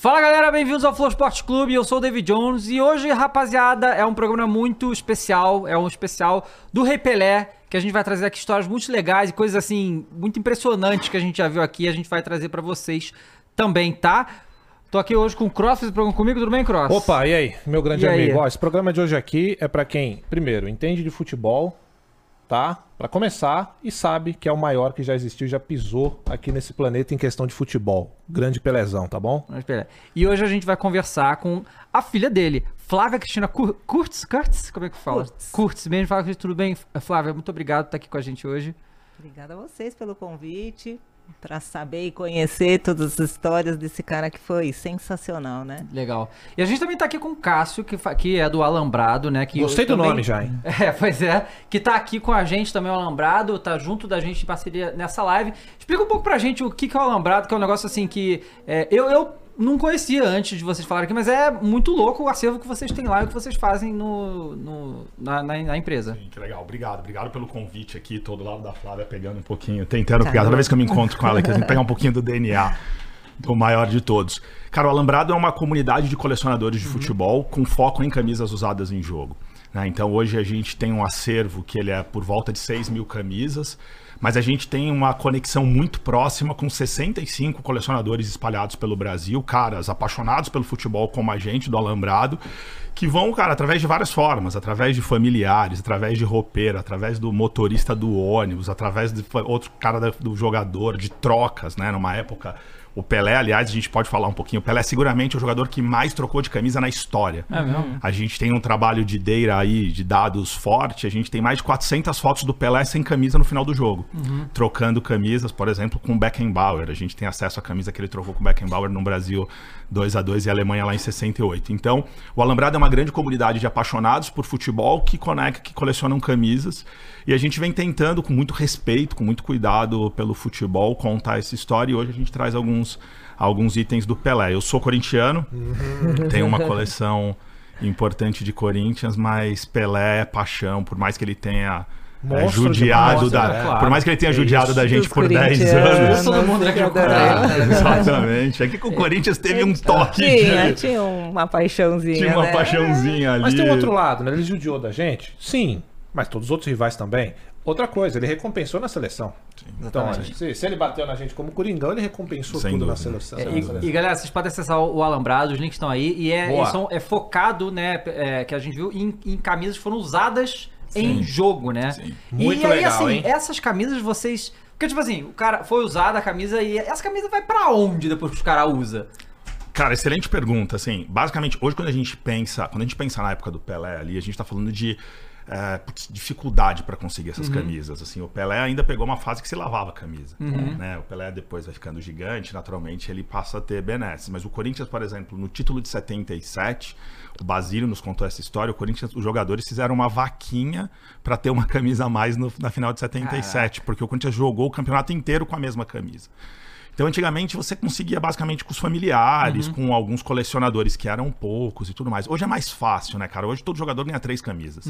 Fala galera, bem-vindos ao Flow Esporte Clube, eu sou o David Jones e hoje, rapaziada, é um programa muito especial, é um especial do Rei Pelé, que a gente vai trazer aqui histórias muito legais e coisas assim, muito impressionantes que a gente já viu aqui, a gente vai trazer pra vocês também, tá? Tô aqui hoje com o Cross, fez o programa comigo, tudo bem, Cross? Opa, e aí, meu grande E amigo? Ó, esse programa de hoje aqui é pra quem, primeiro, entende de futebol, tá? Pra começar, e sabe que é o maior que já existiu, já pisou aqui nesse planeta em questão de futebol. Grande Pelezão, tá bom? E hoje a gente vai conversar com a filha dele, Flávia Cristina Kur Kurtz, Kurtz? Como é que fala? Kurtz. Kurtz, bem, fala tudo bem. Flávia, muito obrigado por estar aqui com a gente hoje. Obrigada a vocês pelo convite, para saber e conhecer todas as histórias desse cara que foi sensacional, né? Legal. E a gente também tá aqui com o Cássio, que, fa- que é do Alambrado, né? Que Gostei do também- nome já, hein? É, pois é. Que tá aqui com a gente também, o Alambrado, tá junto da gente em parceria nessa live. Explica um pouco pra gente o que, que é o Alambrado, que é um negócio assim que é, eu, eu não conhecia antes de vocês falarem aqui, mas é muito louco o acervo que vocês têm lá e o que vocês fazem no, no- na, na- na empresa. Sim, que legal. Obrigado. Obrigado pelo convite aqui. Tô do lado da Flávia pegando um pouquinho, tentando pegar. Toda vez que eu me encontro com ela, que a gente pegar um pouquinho do DNA do maior de todos. Cara, o Alambrado é uma comunidade de colecionadores de futebol com foco em camisas usadas em jogo. né? Então hoje a gente tem um acervo que ele é por volta de 6 mil camisas, mas a gente tem uma conexão muito próxima com 65 colecionadores espalhados pelo Brasil, caras apaixonados pelo futebol como a gente do Alambrado, que vão, cara, através de várias formas, através de familiares, através de roupeiro, através do motorista do ônibus, através de outro cara do jogador, de trocas, né? Numa época. O Pelé, aliás, a gente pode falar um pouquinho. O Pelé é seguramente o jogador que mais trocou de camisa na história. É mesmo? A gente tem um trabalho de data aí, de dados forte. A gente tem mais de 400 fotos do Pelé sem camisa no final do jogo. Trocando camisas, por exemplo, com o Beckenbauer. A gente tem acesso à camisa que ele trocou com o Beckenbauer no Brasil 2 a 2 e a Alemanha lá em 68. Então, o Alambrado é uma grande comunidade de apaixonados por futebol que conecta, que colecionam camisas. E a gente vem tentando, com muito respeito, com muito cuidado pelo futebol, contar essa história. E hoje a gente traz alguns, alguns itens do Pelé. Eu sou corintiano, tenho uma coleção importante de Corinthians, mas Pelé é paixão, por mais que ele tenha é, judiado demais, da, né? Claro. por mais que ele tenha Que judiado isso. da gente Dos por 10 corintianos. anos. Todo mundo aqui é o contrário. Exatamente. É que com o Corinthians teve um toque Tinha, de, tinha uma paixãozinha, tinha uma né? paixãozinha ali. Mas tem um outro lado, né? Ele judiou da gente? Sim. Mas todos os outros rivais também. Outra coisa, ele recompensou na seleção. então, exatamente. se, se ele bateu na gente como Coringão, ele recompensou Sem tudo na dúvida. seleção. É, na e, seleção. e, galera, vocês podem acessar o, o Alambrado, os links estão aí. E é, Boa. eles são- é focado, né? é, que a gente viu em, em camisas que foram usadas em jogo, né? Sim. Muito e aí, legal, assim, hein? essas camisas vocês. Porque, tipo assim, o cara foi usada a camisa e essa camisa vai pra onde depois que os caras usam? Cara, excelente pergunta. Assim, basicamente, hoje quando a gente pensa, quando a gente pensa na época do Pelé ali, a gente tá falando de é, putz, dificuldade para conseguir essas camisas. Assim, o Pelé ainda pegou uma fase que se lavava a camisa. Né? O Pelé depois vai ficando gigante, naturalmente ele passa a ter benesses. Mas o Corinthians, por exemplo, no título de 77, o Basílio nos contou essa história. O Corinthians, os jogadores fizeram uma vaquinha para ter uma camisa a mais no- na final de 77, porque o Corinthians jogou o campeonato inteiro com a mesma camisa. Então, antigamente, você conseguia basicamente com os familiares, com alguns colecionadores que eram poucos e tudo mais. Hoje é mais fácil, né, cara? Hoje todo jogador ganha três camisas.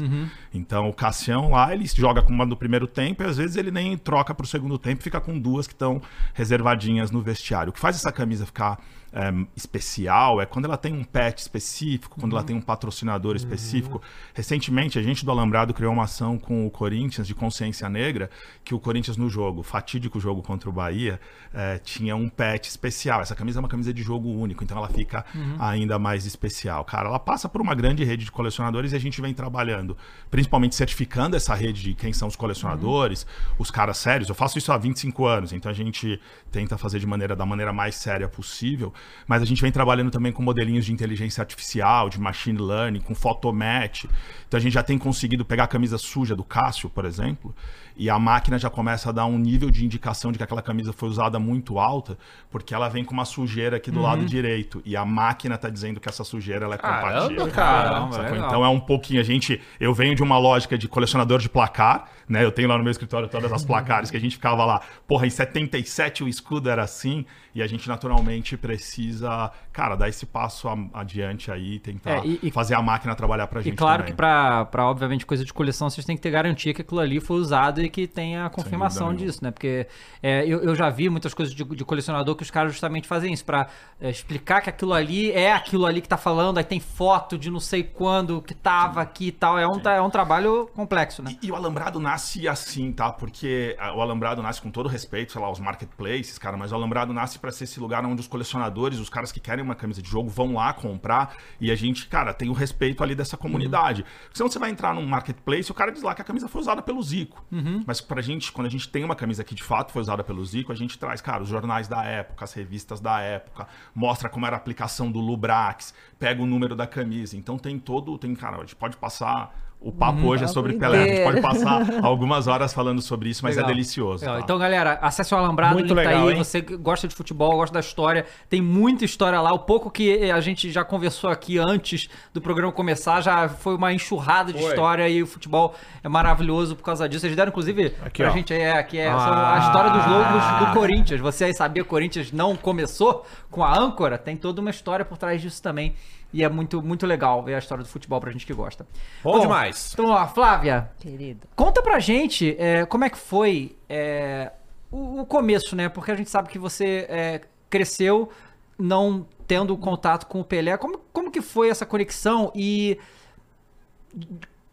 Então, o Cassião lá, ele joga com uma no primeiro tempo e às vezes ele nem troca pro segundo tempo, fica com duas que estão reservadinhas no vestiário. O que faz essa camisa ficar é, especial é quando ela tem um pet específico, quando ela tem um patrocinador específico. Recentemente, a gente do Alambrado criou uma ação com o Corinthians de consciência negra, que o Corinthians no jogo, fatídico jogo contra o Bahia, é, tinha um pet especial. Essa camisa é uma camisa de jogo único, então ela fica ainda mais especial. Cara, ela passa por uma grande rede de colecionadores e a gente vem trabalhando, principalmente certificando essa rede de quem são os colecionadores, os caras sérios. Eu faço isso há 25 anos, então a gente tenta fazer de maneira da maneira mais séria possível mas a gente vem trabalhando também com modelinhos de inteligência artificial, de machine learning, com photomatch. Então a gente já tem conseguido pegar a camisa suja do Cássio, por exemplo, e a máquina já começa a dar um nível de indicação de que aquela camisa foi usada muito alta, porque ela vem com uma sujeira aqui do Uhum. lado direito e a máquina tá dizendo que essa sujeira ela é Caramba, compatível. caramba, legal. Então é um pouquinho a gente, eu venho de uma lógica de colecionador de placar, né? Eu tenho lá no meu escritório todas as placares que a gente ficava lá, porra, em 77 o escudo era assim, e a gente naturalmente precisa, cara, dar esse passo a- adiante aí, tentar É, e- e- fazer a máquina trabalhar pra gente E claro também. que pra, pra, obviamente, coisa de coleção, vocês têm que ter garantia que aquilo ali foi usado e que tenha a confirmação disso, né? Porque é, eu, eu já vi muitas coisas de, de colecionador que os caras justamente fazem isso, pra é, explicar que aquilo ali é aquilo ali que tá falando, aí tem foto de não sei quando que tava aqui e tal. É um, é um trabalho complexo, né? E, e o Alambrado nasce assim, tá? Porque ah, o Alambrado nasce com todo respeito, sei lá, os marketplaces, cara, mas o Alambrado nasce pra ser esse lugar onde os colecionadores, os caras que querem uma camisa de jogo, vão lá comprar e a gente, cara, tem o respeito ali dessa comunidade. Porque senão você vai entrar num marketplace e o cara diz lá que a camisa foi usada pelo Zico. Mas pra gente, quando a gente tem uma camisa que de fato foi usada pelo Zico, a gente traz, cara, os jornais da época, as revistas da época, mostra como era a aplicação do Lubrax, pega o número da camisa. Então tem todo, tem, cara, a gente pode passar. O papo hoje é sobre papo Pelé. A gente pode passar algumas horas falando sobre isso, mas Legal. é delicioso. Tá? Então, galera, acesse o Alambrado, Muito link tá legal, aí. hein? Você gosta de futebol, gosta da história, tem muita história lá. O pouco que a gente já conversou aqui antes do programa começar já foi uma enxurrada de Foi. história e o futebol é maravilhoso por causa disso. Eles deram, inclusive, Aqui, pra ó. gente, é, aqui é Ah. a história dos logos do Corinthians. Você aí sabia que o Corinthians não começou com a âncora? Tem toda uma história por trás disso também. E é muito, muito legal ver a história do futebol pra gente que gosta. Bom demais. Então, ó, Flávia, Querido. Conta pra gente é, como é que foi é, o, o começo, né? Porque a gente sabe que você é, cresceu não tendo contato com o Pelé. Como, como que foi essa conexão e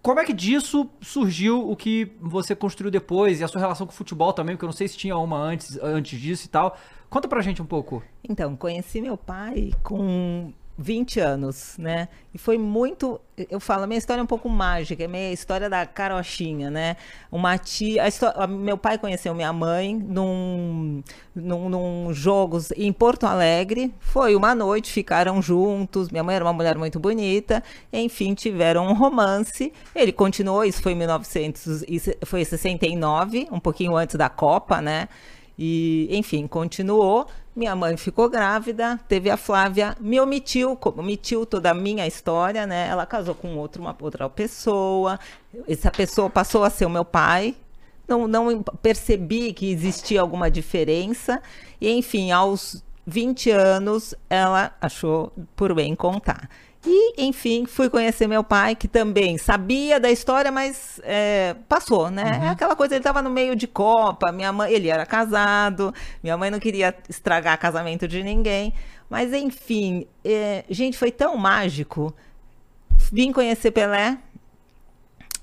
como é que disso surgiu o que você construiu depois e a sua relação com o futebol também? Porque eu não sei se tinha uma antes, antes disso e tal. Conta pra gente um pouco. Então, conheci meu pai com 20 anos, né? E foi muito. Eu falo, a minha história é um pouco mágica, é meio a história da carochinha, né? Uma tia. a histó- a- meu pai conheceu minha mãe num, num, num jogos em Porto Alegre. Foi uma noite, ficaram juntos. Minha mãe era uma mulher muito bonita. Enfim, tiveram um romance. Ele continuou, isso foi em 1900, e se- foi em 69, um pouquinho antes da Copa, né? E, enfim, continuou. Minha mãe ficou grávida, teve a Flávia, me omitiu, co- omitiu toda a minha história, né? Ela casou com outro, uma outra pessoa. Essa pessoa passou a ser o meu pai. Não, não percebi que existia alguma diferença. E, enfim, aos 20 anos, ela achou por bem contar. E, enfim, fui conhecer meu pai, que também sabia da história, mas é, passou, né? É aquela coisa, ele estava no meio de Copa, minha mãe, ele era casado, minha mãe não queria estragar casamento de ninguém. Mas, enfim, é, gente, foi tão mágico. Vim conhecer Pelé,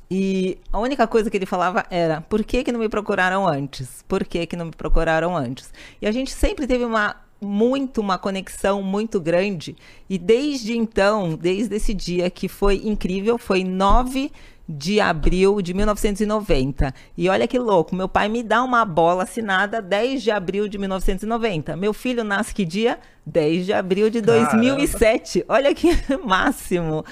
e a única coisa que ele falava era: por que, que não me procuraram antes? Por que, que não me procuraram antes? E a gente sempre teve uma muito uma conexão muito grande e desde então, desde esse dia que foi incrível, foi 9 de abril de 1990. E olha que louco, meu pai me dá uma bola assinada 10 de abril de 1990. Meu filho nasce que dia? 10 de abril de 2007. Olha que máximo.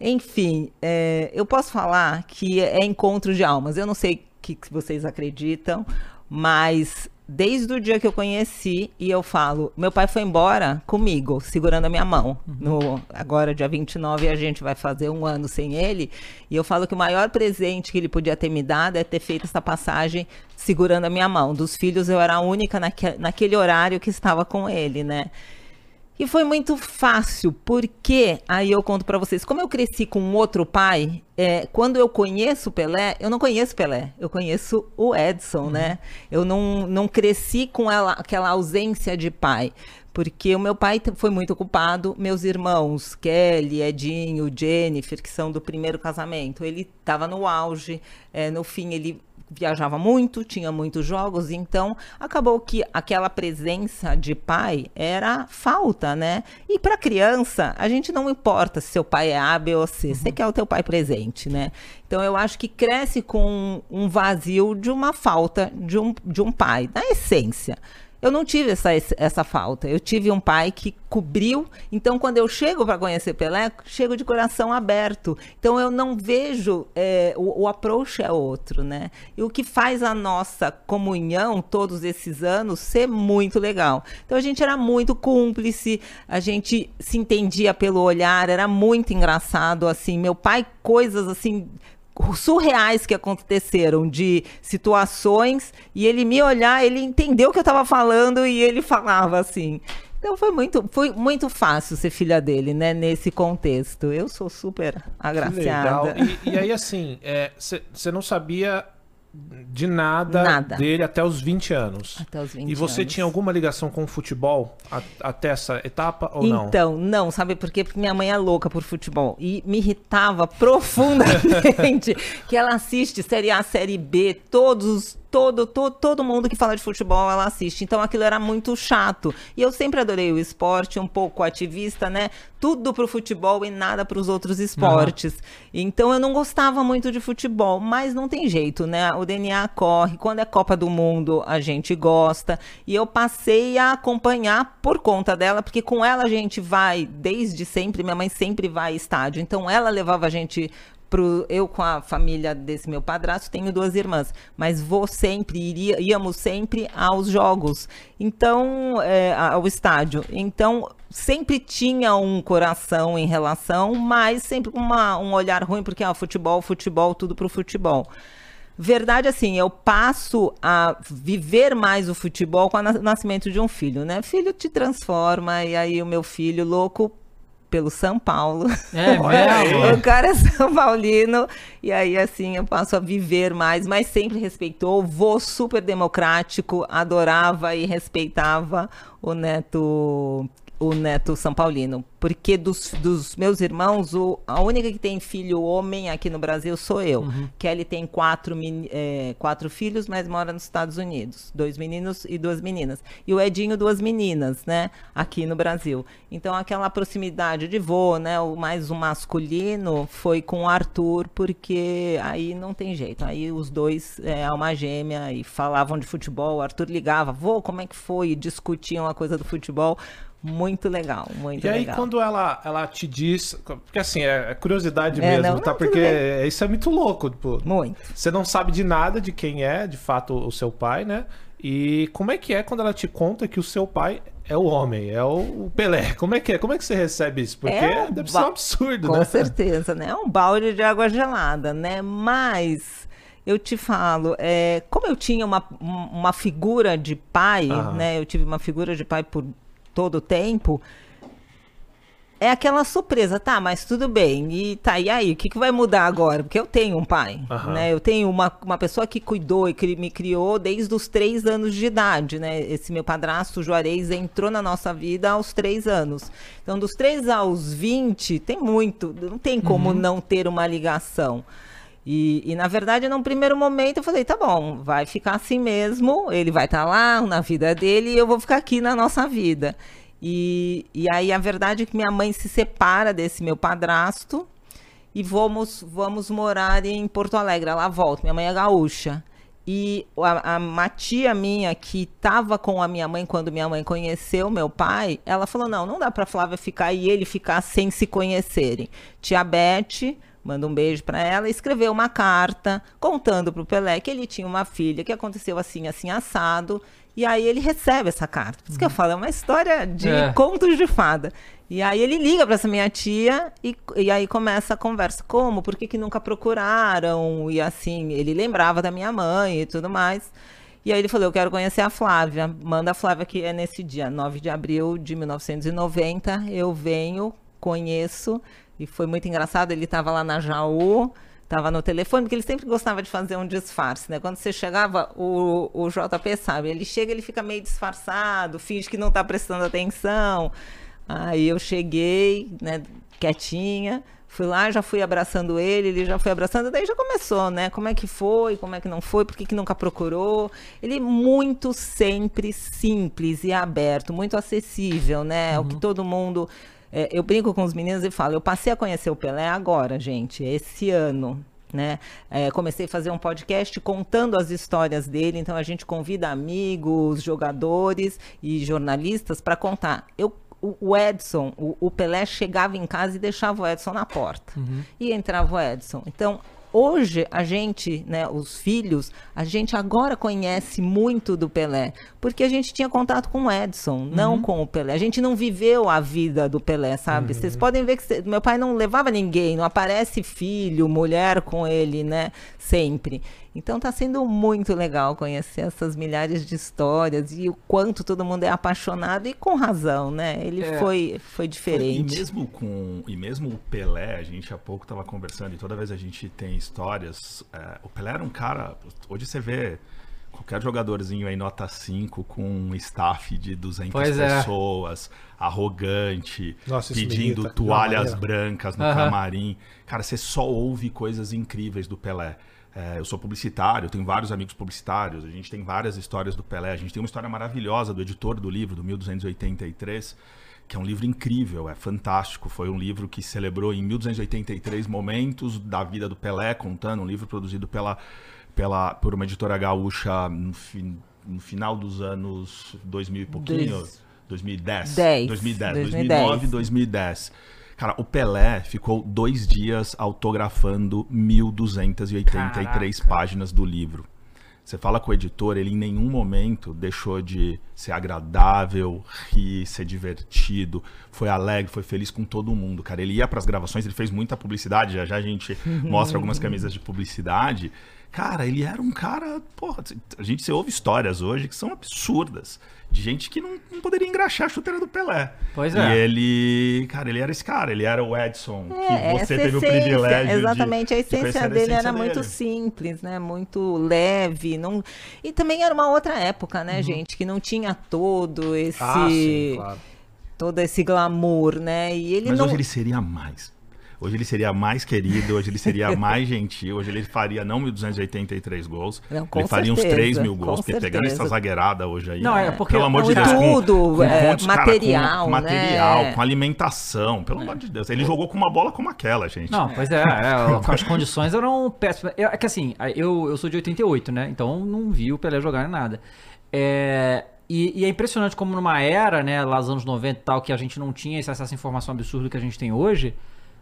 Enfim, é, eu posso falar que é encontro de almas. Eu não sei o que, que vocês acreditam, mas desde o dia que eu conheci, e eu falo, meu pai foi embora comigo, segurando a minha mão. No, agora, dia 29, a gente vai fazer um ano sem ele. E eu falo que o maior presente que ele podia ter me dado é ter feito essa passagem segurando a minha mão. Dos filhos, eu era a única naque, naquele horário que estava com ele, né? E foi muito fácil, porque aí eu conto pra vocês, como eu cresci com um outro pai, é, quando eu conheço o Pelé, eu não conheço o Pelé, eu conheço o Edson, né? Eu não, não cresci com ela, aquela ausência de pai. Porque o meu pai foi muito ocupado, meus irmãos, Kelly, Edinho, Jennifer, que são do primeiro casamento, ele estava no auge, é, no fim ele viajava muito, tinha muitos jogos, então acabou que aquela presença de pai era falta, né? E para criança, a gente não importa se seu pai é A, B ou C, você quer o teu pai presente, né? Então eu acho que cresce com um vazio de uma falta de um, de um pai, na essência. Eu não tive essa, essa falta. Eu tive um pai que cobriu. Então, quando eu chego para conhecer Pelé, chego de coração aberto. Então, eu não vejo. É, o, o approach é outro, né? E o que faz a nossa comunhão todos esses anos ser muito legal. Então, a gente era muito cúmplice, a gente se entendia pelo olhar, era muito engraçado. Assim, meu pai, coisas assim surreais que aconteceram de situações e ele me olhar, ele entendeu o que eu estava falando e ele falava assim. Então foi muito, foi muito fácil ser filha dele, né? Nesse contexto. Eu sou super agraciada. E, e, aí, assim, você é, não sabia de nada, nada, dele até os 20 anos. Até os 20 E você anos. tinha alguma ligação com o futebol a, até essa etapa ou não? Então, não, sabe por quê? Porque minha mãe é louca por futebol e me irritava profundamente que ela assiste Série A, Série B, todos todo, todo, todo mundo que fala de futebol ela assiste. Então aquilo era muito chato. E eu sempre adorei o esporte, um pouco ativista, né? Tudo pro futebol e nada para os outros esportes. Uhum. Então eu não gostava muito de futebol, mas não tem jeito, né? O DNA corre. Quando é Copa do Mundo, a gente gosta. E eu passei a acompanhar por conta dela, porque com ela a gente vai desde sempre. Minha mãe sempre vai estádio. Então ela levava a gente pro, eu com a família desse meu padrasto tenho duas irmãs, mas vou sempre, iria, íamos sempre aos jogos, então, é, ao estádio. Então, sempre tinha um coração em relação, mas sempre com um olhar ruim, porque ah, futebol, futebol, tudo pro futebol. Verdade, assim, eu passo a viver mais o futebol com o nascimento de um filho, né? Filho te transforma, e aí o meu filho louco pelo São Paulo. É mesmo? o cara é São Paulino. E aí, assim, eu passo a viver mais, mas sempre respeitou. Vô super democrático, adorava e respeitava o neto o neto São Paulino. Porque dos, dos meus irmãos, o, a única que tem filho homem aqui no Brasil sou eu. Uhum. Kelly tem quatro, é, quatro filhos, mas mora nos Estados Unidos. Dois meninos e duas meninas. E o Edinho, duas meninas, né? Aqui no Brasil. Então, aquela proximidade de vô, né? O mais o masculino foi com o Arthur, porque aí não tem jeito. Aí os dois, é, alma gêmea, e falavam de futebol. O Arthur ligava, vô, como é que foi? E discutiam a coisa do futebol. Muito legal, muito legal. E aí, legal. quando ela, ela te diz. Porque assim, é, é curiosidade é, mesmo, não, tá? Não, porque isso é muito louco. Tipo, muito. Você não sabe de nada de quem é, de fato, o seu pai, né? E como é que é quando ela te conta que o seu pai é o homem, é o Pelé? Como é que é? Como é que você recebe isso? Porque é deve ser um absurdo, Com né? Com certeza, né? É um balde de água gelada, né? Mas eu te falo, é, como eu tinha uma, uma figura de pai, né? Eu tive uma figura de pai por todo o tempo, é aquela surpresa, tá, mas tudo bem. E tá, e aí, o que, que vai mudar agora? Porque eu tenho um pai, uhum. né? Eu tenho uma, uma pessoa que cuidou e que me criou desde os três anos de idade, né? Esse meu padrasto, Juarez, entrou na nossa vida aos três anos. Então, dos três aos vinte, tem muito, não tem como uhum. não ter uma ligação. E, e, na verdade, num primeiro momento, eu falei: tá bom, vai ficar assim mesmo, ele vai estar tá lá na vida dele e eu vou ficar aqui na nossa vida. E, e aí a verdade é que minha mãe se separa desse meu padrasto e vamos, vamos morar em Porto Alegre. Ela volta, minha mãe é gaúcha. E a, a, tia minha que estava com a minha mãe quando minha mãe conheceu meu pai, ela falou: não, não dá para Flávia ficar e ele ficar sem se conhecerem. Tia Beth manda um beijo para ela, escreveu uma carta contando para o Pelé que ele tinha uma filha, que aconteceu assim, assim, assado. E aí ele recebe essa carta. Por isso que eu falo, é uma história de é. contos de fada. E aí ele liga para essa minha tia e, e aí começa a conversa. Como? Por que, que nunca procuraram? E assim, ele lembrava da minha mãe e tudo mais. E aí ele falou, eu quero conhecer a Flávia. Manda a Flávia que é nesse dia, 9 de abril de 1990. Eu venho, conheço e foi muito engraçado, ele estava lá na Jaú, estava no telefone, porque ele sempre gostava de fazer um disfarce, né? Quando você chegava, o, o JP sabe, ele chega, ele fica meio disfarçado, finge que não está prestando atenção. Aí eu cheguei, né, quietinha, fui lá, já fui abraçando ele, ele já foi abraçando, daí já começou, né? Como é que foi, como é que não foi, por que, que nunca procurou. Ele muito sempre simples e aberto, muito acessível, né? Uhum. O que todo mundo é, eu brinco com os meninos e falo, eu passei a conhecer o Pelé agora, gente, esse ano. né? É, comecei a fazer um podcast contando as histórias dele, então a gente convida amigos, jogadores e jornalistas para contar. Eu o, Edson, o, Pelé chegava em casa e deixava o Edson na porta. Uhum. E entrava o Edson. Então, hoje a gente, né, os filhos, a gente agora conhece muito do Pelé, porque a gente tinha contato com o Edson, uhum. não com o Pelé. A gente não viveu a vida do Pelé, sabe? Uhum. Vocês podem ver que meu pai não levava ninguém, não aparece filho, mulher com ele, né, sempre. Então está sendo muito legal conhecer essas milhares de histórias e o quanto todo mundo é apaixonado e com razão, né? Ele é, foi, foi diferente. E mesmo com e mesmo o Pelé, a gente há pouco estava conversando e toda vez a gente tem histórias. É, o Pelé era um cara. Hoje você vê qualquer jogadorzinho aí nota 5 com um staff de 200 pois é. pessoas, é. arrogante, Nossa, pedindo toalhas brancas no uhum. camarim. Cara, você só ouve coisas incríveis do Pelé. É, eu sou publicitário, tenho vários amigos publicitários, a gente tem várias histórias do Pelé. A gente tem uma história maravilhosa do editor do livro, do 1283, que é um livro incrível, é fantástico. Foi um livro que celebrou em 1283 momentos da vida do Pelé, contando, um livro produzido pela, pela, por uma editora gaúcha no, fi, no final dos anos 2000 e pouquinho. 2010. 10. 2010, 2010. 2009, 2010. Cara, o Pelé ficou dois dias autografando 1.283 páginas do livro. Você fala com o editor, ele em nenhum momento deixou de ser agradável, rir, ser divertido, foi alegre, foi feliz com todo mundo, cara. Ele ia para as gravações, ele fez muita publicidade, já já a gente mostra algumas camisas de publicidade. Cara, ele era um cara, porra, a gente se ouve histórias hoje que são absurdas de gente que não, não, poderia engraxar a chuteira do Pelé. Pois é. E ele, cara, ele era esse cara, ele era o Edson, é, que você teve essência, o privilégio Exatamente, de, a essência dele a essência era dele. muito simples, né? Muito leve, não E também era uma outra época, né, uhum. gente, que não tinha todo esse ah, sim, claro. todo esse glamour, né? E ele Mas não hoje ele seria mais. Hoje ele seria mais querido, hoje ele seria mais gentil, hoje ele faria não 1.283 gols, não, ele faria certeza, uns 3 mil gols, porque pegando essa zagueirada hoje aí. Não, é porque pelo amor de Deus, tudo, com, é, com material, cara, com, com né? material, com alimentação, pelo é. amor de Deus. Ele jogou com uma bola como aquela, gente. Não, pois é, é as condições eram péssimas. É que assim, eu, eu sou de 88, né? Então não vi o Pelé jogar em nada. É, e, e, é impressionante como numa era, né, lá nos anos 90 e tal, que a gente não tinha esse acesso à informação absurdo que a gente tem hoje,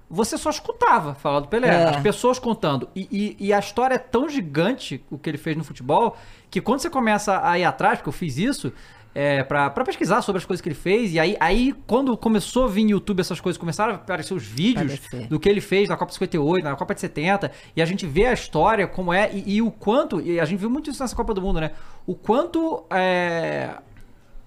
você só escutava falar do Pelé, é. as pessoas contando. E, e, e, a história é tão gigante, o que ele fez no futebol, que quando você começa a ir atrás, porque eu fiz isso, é, pra, pra pesquisar sobre as coisas que ele fez, e aí, aí quando começou a vir no YouTube essas coisas, começaram a aparecer os vídeos do que ele fez na Copa 58, na Copa de 70, e a gente vê a história, como é, e, e o quanto, e a gente viu muito isso nessa Copa do Mundo, né? O quanto é,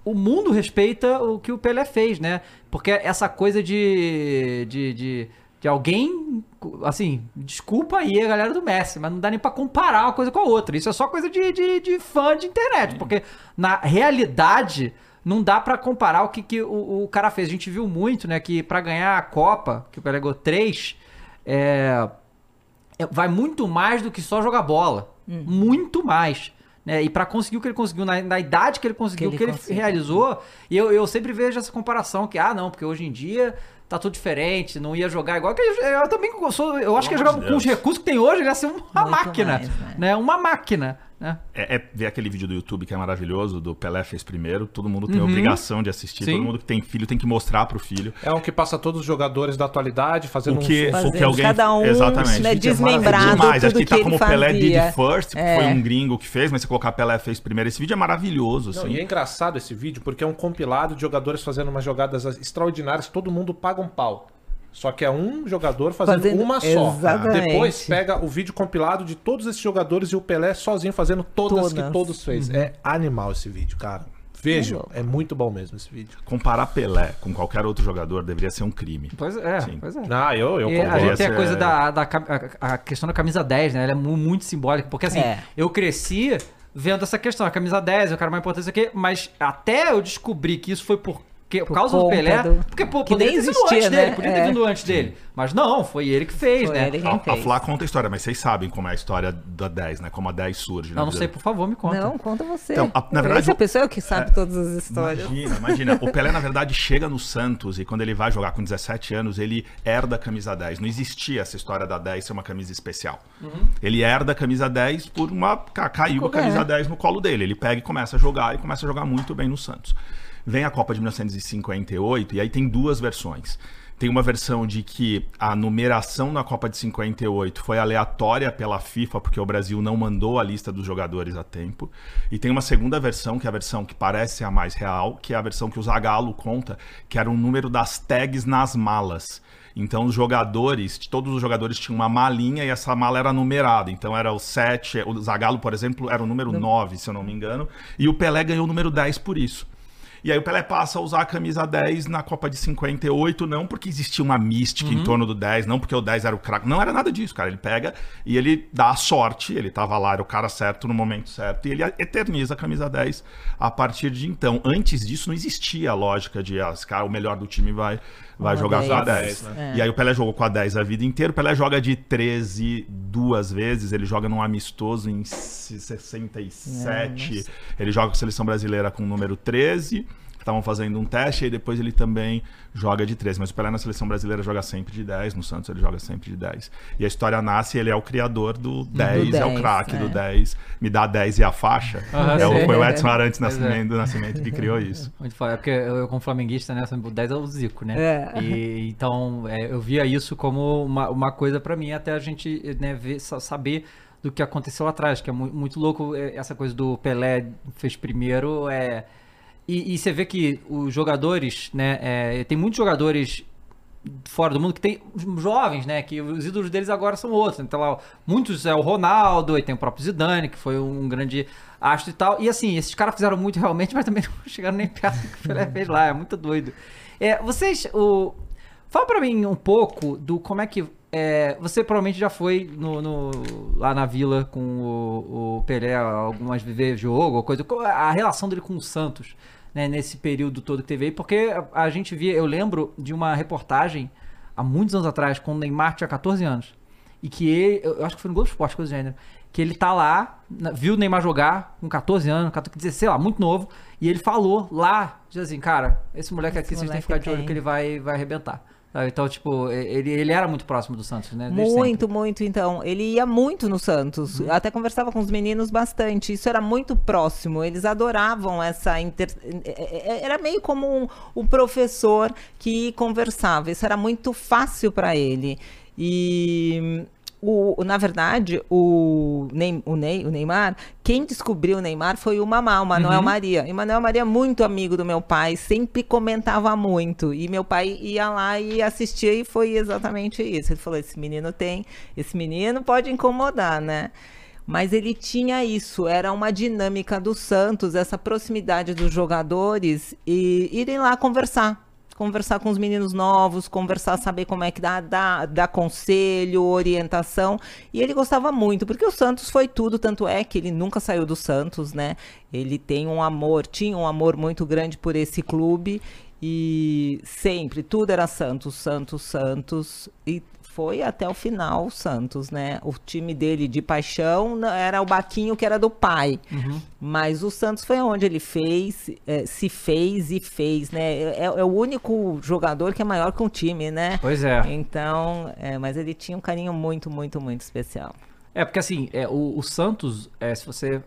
o mundo respeita o que o Pelé fez, né? Porque essa coisa de, de, de de alguém, assim, desculpa aí a galera do Messi, mas não dá nem pra comparar uma coisa com a outra. Isso é só coisa de, de, de fã de internet, porque na realidade não dá para comparar o que, que o, o, cara fez. A gente viu muito, né, que para ganhar a Copa, que o Pelé ganhou três, é, é, vai muito mais do que só jogar bola. Hum. Muito mais. Né? E para conseguir o que ele conseguiu, na, na idade que ele conseguiu, o que ele, que ele realizou, e eu, eu sempre vejo essa comparação que, ah, não, porque hoje em dia tá tudo diferente, não ia jogar igual. Eu, eu também sou, eu acho que ele jogava com os recursos que tem hoje, ia ser uma Muito máquina. Mais, né? né? Uma máquina. Né? É, é, ver aquele vídeo do YouTube que é maravilhoso, do Pelé fez primeiro, todo mundo tem uhum. obrigação de assistir, Sim. todo mundo que tem filho tem que mostrar pro filho. É um que passa todos os jogadores da atualidade fazendo o que, um... o que alguém cada um exatamente né, desmembrado é demais. Acho que, que tá como fazia. Pelé did first, é. foi um gringo que fez, mas se colocar Pelé fez primeiro, esse vídeo é maravilhoso. Não, assim. e é engraçado esse vídeo porque é um compilado de jogadores fazendo umas jogadas extraordinárias, todo mundo paga um pau. Só que é um jogador fazendo, fazendo uma só. Exatamente. Depois pega o vídeo compilado de todos esses jogadores e o Pelé sozinho fazendo todas, todas. que todos fez. Uhum. É animal esse vídeo, cara. Vejam, é, é muito bom mesmo esse vídeo. Comparar Pelé com qualquer outro jogador deveria ser um crime. Pois é, Sim. pois é. Ah, eu, eu A gente tem a coisa da, da a, a, questão da camisa 10, né? Ela é muito simbólica. Porque assim, é. eu cresci vendo essa questão, a camisa 10, o cara mais importante aqui, mas até eu descobri que isso foi por, por, por causa do Pelé. Do... Porque, pô, que poderia ter vindo antes né? dele, podia é. ter vindo antes dele. Mas não, foi ele que fez, Foi né? ele. A, a fez? Flá conta a história, mas vocês sabem como é a história da 10, né? Como a 10 surge. Não, não sei, por favor, me conta. Não, conta você. Então, a- na verdade, Essa o- pessoa é o que sabe todas as histórias. Imagina, imagina. O Pelé, na verdade, chega no Santos e quando ele vai jogar com 17 anos, ele herda a camisa 10. Não existia essa história da 10 ser uma camisa especial. Ele herda a camisa 10 por uma. ca- Caiu a É. camisa 10 no colo dele. Ele pega e começa a jogar e começa a jogar muito bem no Santos. Vem a Copa de 1958 e aí tem duas versões. Tem uma versão de que a numeração na Copa de 58 foi aleatória pela FIFA, porque o Brasil não mandou a lista dos jogadores a tempo. E tem uma segunda versão, que é a versão que parece a mais real, que é a versão que o Zagallo conta, que era o número das tags nas malas. Então os jogadores, todos os jogadores tinham uma malinha e essa mala era numerada. Então era o 7, o Zagallo, por exemplo, era o número 9, se eu não me engano, e o Pelé ganhou o número 10 por isso. E aí o Pelé passa a usar a camisa 10 na Copa de 58, não porque existia uma mística em torno do 10, não porque o 10 era o craque. Não era nada disso, cara. Ele pega e ele dá a sorte, ele tava lá, era o cara certo no momento certo, e ele eterniza a camisa 10 a partir de então. Antes disso não existia a lógica de ah, cara, o melhor do time vai, vai Uma jogar com a 10, 10. né? E aí o Pelé jogou com a 10 a vida inteira. O Pelé joga de 13 duas vezes. Ele joga num amistoso em 67. ele joga com a seleção brasileira com o número 13. Estavam fazendo um teste e depois ele também joga de 13. Mas o Pelé na seleção brasileira joga sempre de 10. No Santos ele joga sempre de 10. E a história nasce, ele é o criador do 10, é o 10, craque é. do 10. Me dá 10 e a faixa. Aham, é, o- foi o Edson Arantes é. Nascimento, do Nascimento que criou isso. Muito foda. É porque eu, eu, como flamenguista, né? O 10 é o Zico, né? É. E, então, é, eu via isso como uma, uma coisa pra mim, até a gente né, ver, sa- saber do que aconteceu lá atrás, que é mu- muito louco é, essa coisa do Pelé fez primeiro. É, e, e você vê que os jogadores, né? é, tem muitos jogadores fora do mundo que tem jovens, né? Que os ídolos deles agora são outros. Então, lá, muitos é o Ronaldo, e tem o próprio Zidane, que foi um grande astro e tal. E assim, esses caras fizeram muito realmente, mas também não chegaram nem perto do que o Pelé fez lá. É muito doido. É, vocês, o... fala pra mim um pouco do como é que. é, você provavelmente já foi no, no- lá na vila com o, o Pelé algumas vezes jogo coisa. É A relação dele com o Santos né, nesse período todo que teve aí, porque a, a gente via, eu lembro de uma reportagem há muitos anos atrás, quando o Neymar tinha 14 anos, e que ele, eu acho que foi no Globo Esporte, coisa do gênero, que ele tá lá, viu o Neymar jogar com 14 anos, 14, sei lá, muito novo, e ele falou lá, diz assim, cara, esse moleque Esse aqui, vocês têm que moleque ficar de olho que ele vai, vai arrebentar. Sabe? Então, tipo, ele, ele era muito próximo do Santos, né? desde Muito, sempre. muito, então. Ele ia muito no Santos. Até conversava com os meninos bastante. Isso era muito próximo. Eles adoravam essa inter... é- é- Era meio como um, um professor que conversava. Isso era muito fácil para ele. E o, na verdade, o, Ney, o, Ney, o Neymar, quem descobriu o Neymar foi o Mamá, o Manuel Maria. E o Manuel Maria é muito amigo do meu pai, sempre comentava muito. E meu pai ia lá e assistia e foi exatamente isso. Ele falou: esse menino tem, esse menino pode incomodar, né? Mas ele tinha isso, era uma dinâmica do Santos, essa proximidade dos jogadores e irem lá conversar conversar com os meninos novos, conversar, saber como é que dá, dá, dá conselho, orientação. E ele gostava muito, porque o Santos foi tudo, tanto é que ele nunca saiu do Santos, né? Ele tem um amor, tinha um amor muito grande por esse clube. E sempre, tudo era Santos, Santos, Santos. E foi até o final o Santos, né? O time dele de paixão era o Baquinho que era do pai. Mas o Santos foi onde ele fez, eh, se fez e fez, né? É, é o único jogador que é maior que um time, né? Pois é. Então, é, mas ele tinha um carinho muito, muito, muito especial. É, porque assim, é, o, o Santos, é, se você.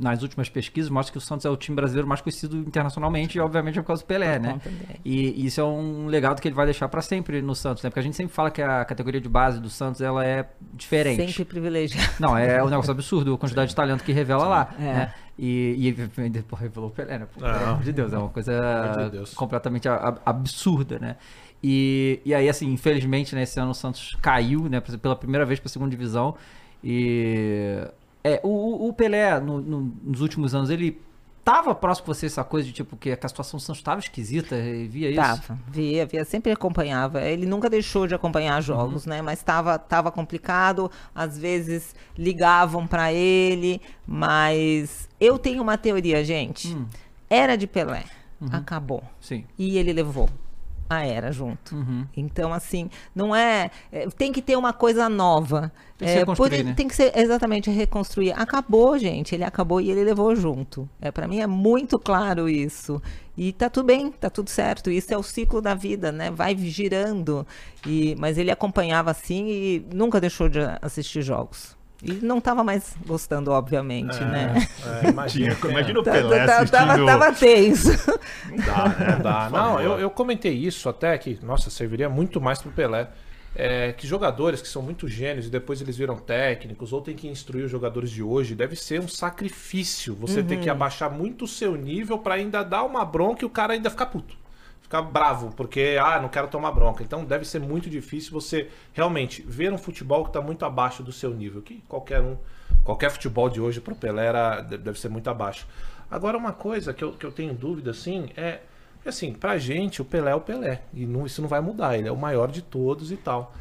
Nas últimas pesquisas, mostra que o Santos é o time brasileiro mais conhecido internacionalmente, e obviamente é por causa do Pelé, né? E isso é um legado que ele vai deixar pra sempre no Santos, né? Porque a gente sempre fala que a categoria de base do Santos ela é diferente. Sempre privilegiado. Não, é um negócio absurdo a quantidade de talento que revela lá. É. Né? E, e depois revelou o Pelé, né? Pelo amor de Deus, é uma coisa de completamente absurda, né? E, e aí, assim, infelizmente, né, esse ano o Santos caiu, né, pela primeira vez para a segunda divisão. E é, o- o, Pelé, no- no- nos últimos anos, ele tava próximo com você essa coisa de tipo que a situação do Santos tava esquisita, via isso. Tava, via, via, sempre acompanhava. Ele nunca deixou de acompanhar jogos, né? Mas tava, tava complicado. Às vezes ligavam pra ele, mas eu tenho uma teoria, gente. Hum. Era de Pelé, acabou. Sim. E ele levou. A era junto. Então, assim, não é, é, Tem que ter uma coisa nova. Tem que É, né? Tem que ser exatamente reconstruir. Acabou, gente. Ele acabou e ele levou junto. É, para mim é muito claro isso. E tá tudo bem, tá tudo certo. Isso é o ciclo da vida, né? Vai girando. E, mas ele acompanhava assim e nunca deixou de assistir jogos. E não estava mais gostando, obviamente, né? É, imagina, Tinha- Imagina o Tá- Pelé tá- assistindo... tava, tava tenso. Não dá, né? Não dá. Não, eu, eu comentei isso até que, nossa, serviria muito mais pro Pelé. É, que jogadores que são muito gênios e depois eles viram técnicos ou tem que instruir os jogadores de hoje, deve ser um sacrifício você ter que Uhum. abaixar muito o seu nível pra ainda dar uma bronca e o cara ainda ficar puto. Ficar bravo, porque, ah, não quero tomar bronca. Então deve ser muito difícil você realmente ver um futebol que tá muito abaixo do seu nível. Que qualquer um, qualquer futebol de hoje pro Pelé era, de- deve ser muito abaixo. Agora, uma coisa que eu, que eu tenho dúvida, assim, é que, assim, pra gente, o Pelé é o Pelé. E não- isso não vai mudar. Ele é o maior de todos e tal.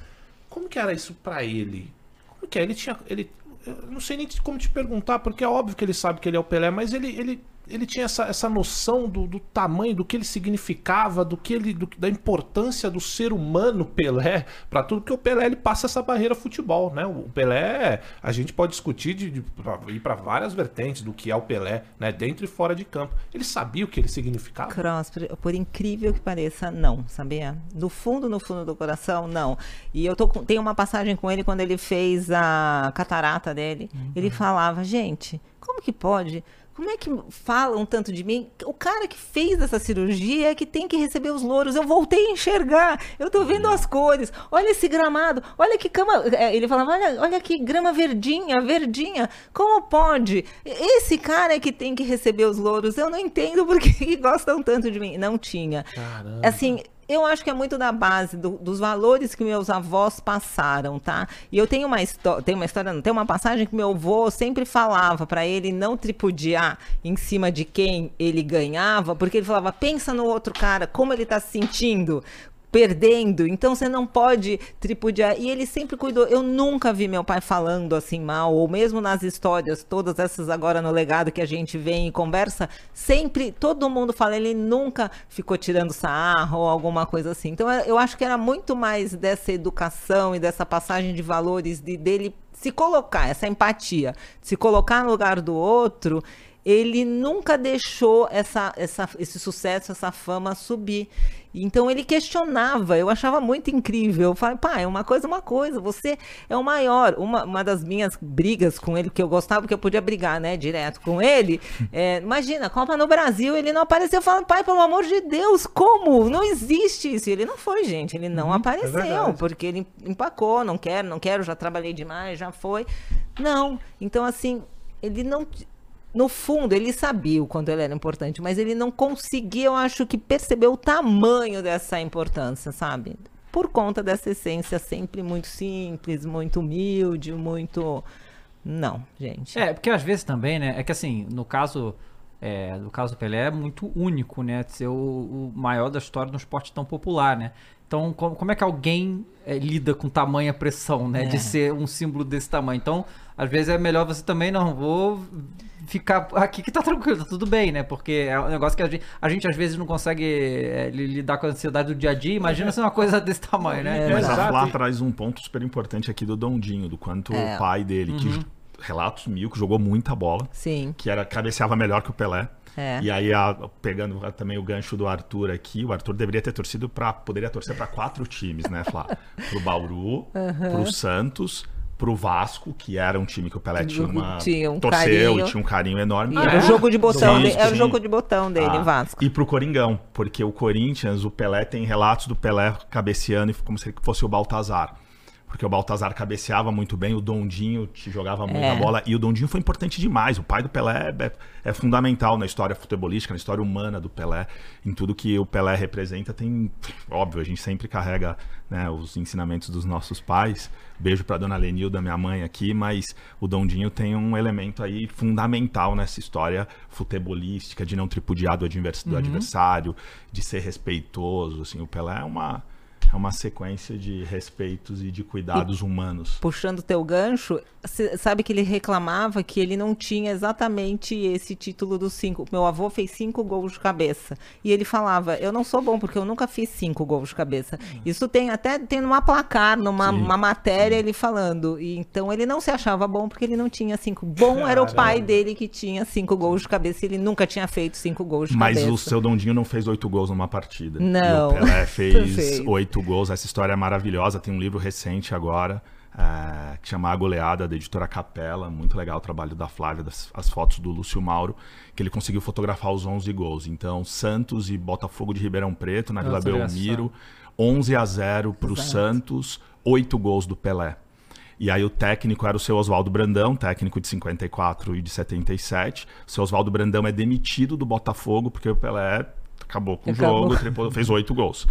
Como que era isso pra ele? Como que é? Ele tinha. Ele, eu não sei nem como te perguntar, porque é óbvio que ele sabe que ele é o Pelé, mas ele, ele, ele tinha essa, essa noção do, do tamanho, do que ele significava, do que ele, do- da importância do ser humano Pelé pra tudo, porque o Pelé ele passa essa barreira futebol, né? O Pelé, a gente pode discutir de, de pra- ir para várias vertentes do que é o Pelé, né? Dentro e fora de campo. Ele sabia o que ele significava? Cross, por, por incrível que pareça, não, sabia? No fundo, no fundo do coração, não. E eu tô com, tenho uma passagem com ele quando ele fez a catarata dele. Ele falava, gente, como que pode? Como é que falam tanto de mim? O cara que fez essa cirurgia é que tem que receber os louros. Eu voltei a enxergar. Eu tô vendo as cores. Olha esse gramado. Olha que cama. é, Ele falava: olha, olha que grama verdinha, verdinha. Como pode? Esse cara é que tem que receber os louros. Eu não entendo por que que gostam tanto de mim. Não tinha. Caramba. Assim, eu acho que é muito da base do- dos valores que meus avós passaram, tá? E eu tenho uma história, tem uma história, não, tem uma passagem que meu avô sempre falava pra ele não tripudiar em cima de quem ele ganhava, porque ele falava: "Pensa no outro cara, como ele tá se sentindo, perdendo, então você não pode tripudiar. E ele sempre cuidou. Eu nunca vi meu pai falando assim mal, ou mesmo nas histórias, todas essas agora no legado que a gente vem e conversa, sempre todo mundo fala, ele nunca ficou tirando sarro ou alguma coisa assim. Então eu acho que era muito mais dessa educação e dessa passagem de valores de dele se colocar, essa empatia, se colocar no lugar do outro ele nunca deixou essa, essa, esse sucesso, essa fama subir. Então ele questionava, eu achava muito incrível. Eu falei, pai, uma coisa é uma coisa, você é o maior. Uma, uma das minhas brigas com ele, que eu gostava, porque eu podia brigar, né, direto com ele. é, imagina, Copa no Brasil, ele não apareceu. Eu falo, pai, pelo amor de Deus, como? Não existe isso. E ele não foi, gente, ele não apareceu, verdade. porque ele empacou, não quero, não quero, já trabalhei demais, já foi. Não. Então, assim, ele não no fundo, ele sabia o quanto ele era importante, mas ele não conseguia, eu acho que, perceber o tamanho dessa importância, sabe? Por conta dessa essência sempre muito simples, muito humilde, muito. Não, gente. É, porque às vezes também, né? É que assim, no caso. É, no caso do Pelé é muito único, né? De ser o, o maior da história no esporte tão popular, né? Então, como, como é que alguém é, lida com tamanha pressão, né? De É. ser um símbolo desse tamanho. Então, às vezes é melhor você também, não, vou ficar aqui que tá tranquilo, tá tudo bem, né? Porque é um negócio que a gente, a gente às vezes não consegue é, li- lidar com a ansiedade do dia a dia. Imagina se é uma coisa desse tamanho, né? É, Mas a. Flá traz um ponto super importante aqui do Dondinho, do quanto É. o pai dele, que relatos mil, que jogou muita bola, Sim. que era cabeceava melhor que o Pelé. É. E aí, a- pegando também o gancho do Arthur aqui, o Arthur deveria ter torcido para poderia torcer para quatro times, né, Flá? Pro Bauru, pro Santos, pro Vasco, que era um time que o Pelé tinha uma Tinha um torceu carinho. e tinha um carinho enorme. E era o jogo de botão, dele, era o jogo de botão dele, Ah, Vasco. E pro Coringão, porque o Corinthians, o Pelé tem relatos do Pelé cabeceando como se fosse o Baltazar. Porque o Baltazar cabeceava muito bem, o Dondinho te jogava muita É. bola. E o Dondinho foi importante demais. O pai do Pelé é, é fundamental na história futebolística, na história humana do Pelé. Em tudo que o Pelé representa, tem. Óbvio, a gente sempre carrega né, os ensinamentos dos nossos pais. Beijo pra dona Lenilda, minha mãe aqui, mas o Dondinho tem um elemento aí fundamental nessa história futebolística, de não tripudiar do, advers- do adversário, de ser respeitoso. Assim, o Pelé é uma. É uma sequência de respeitos e de cuidados humanos. Puxando teu gancho, sabe que ele reclamava que ele não tinha exatamente esse título dos cinco. Meu avô fez cinco gols de cabeça. E ele falava, eu não sou bom porque eu nunca fiz cinco gols de cabeça. Isso tem até tem numa placar, numa Sim. uma matéria ele falando. E, então ele não se achava bom porque ele não tinha cinco. Bom era o pai Caramba. dele que tinha cinco gols de cabeça e ele nunca tinha feito cinco gols de Mas cabeça. o seu Dondinho não fez oito gols numa partida. Não. E o Pelé fez Perfeito. Oito gols. Essa história é maravilhosa. Tem um livro recente agora, é, que chama A Goleada, da editora Capela. Muito legal o trabalho da Flávia, das, as fotos do Lúcio Mauro, que ele conseguiu fotografar os 11 gols. Então, Santos e Botafogo de Ribeirão Preto, na Vila Nossa, olha Belmiro. 11 a 0 para o. Santos, oito gols do Pelé. E aí o técnico era o seu Oswaldo Brandão, técnico de 54 e de 77. O seu Oswaldo Brandão é demitido do Botafogo porque o Pelé acabou com Acabou. o jogo, tripou- fez oito gols.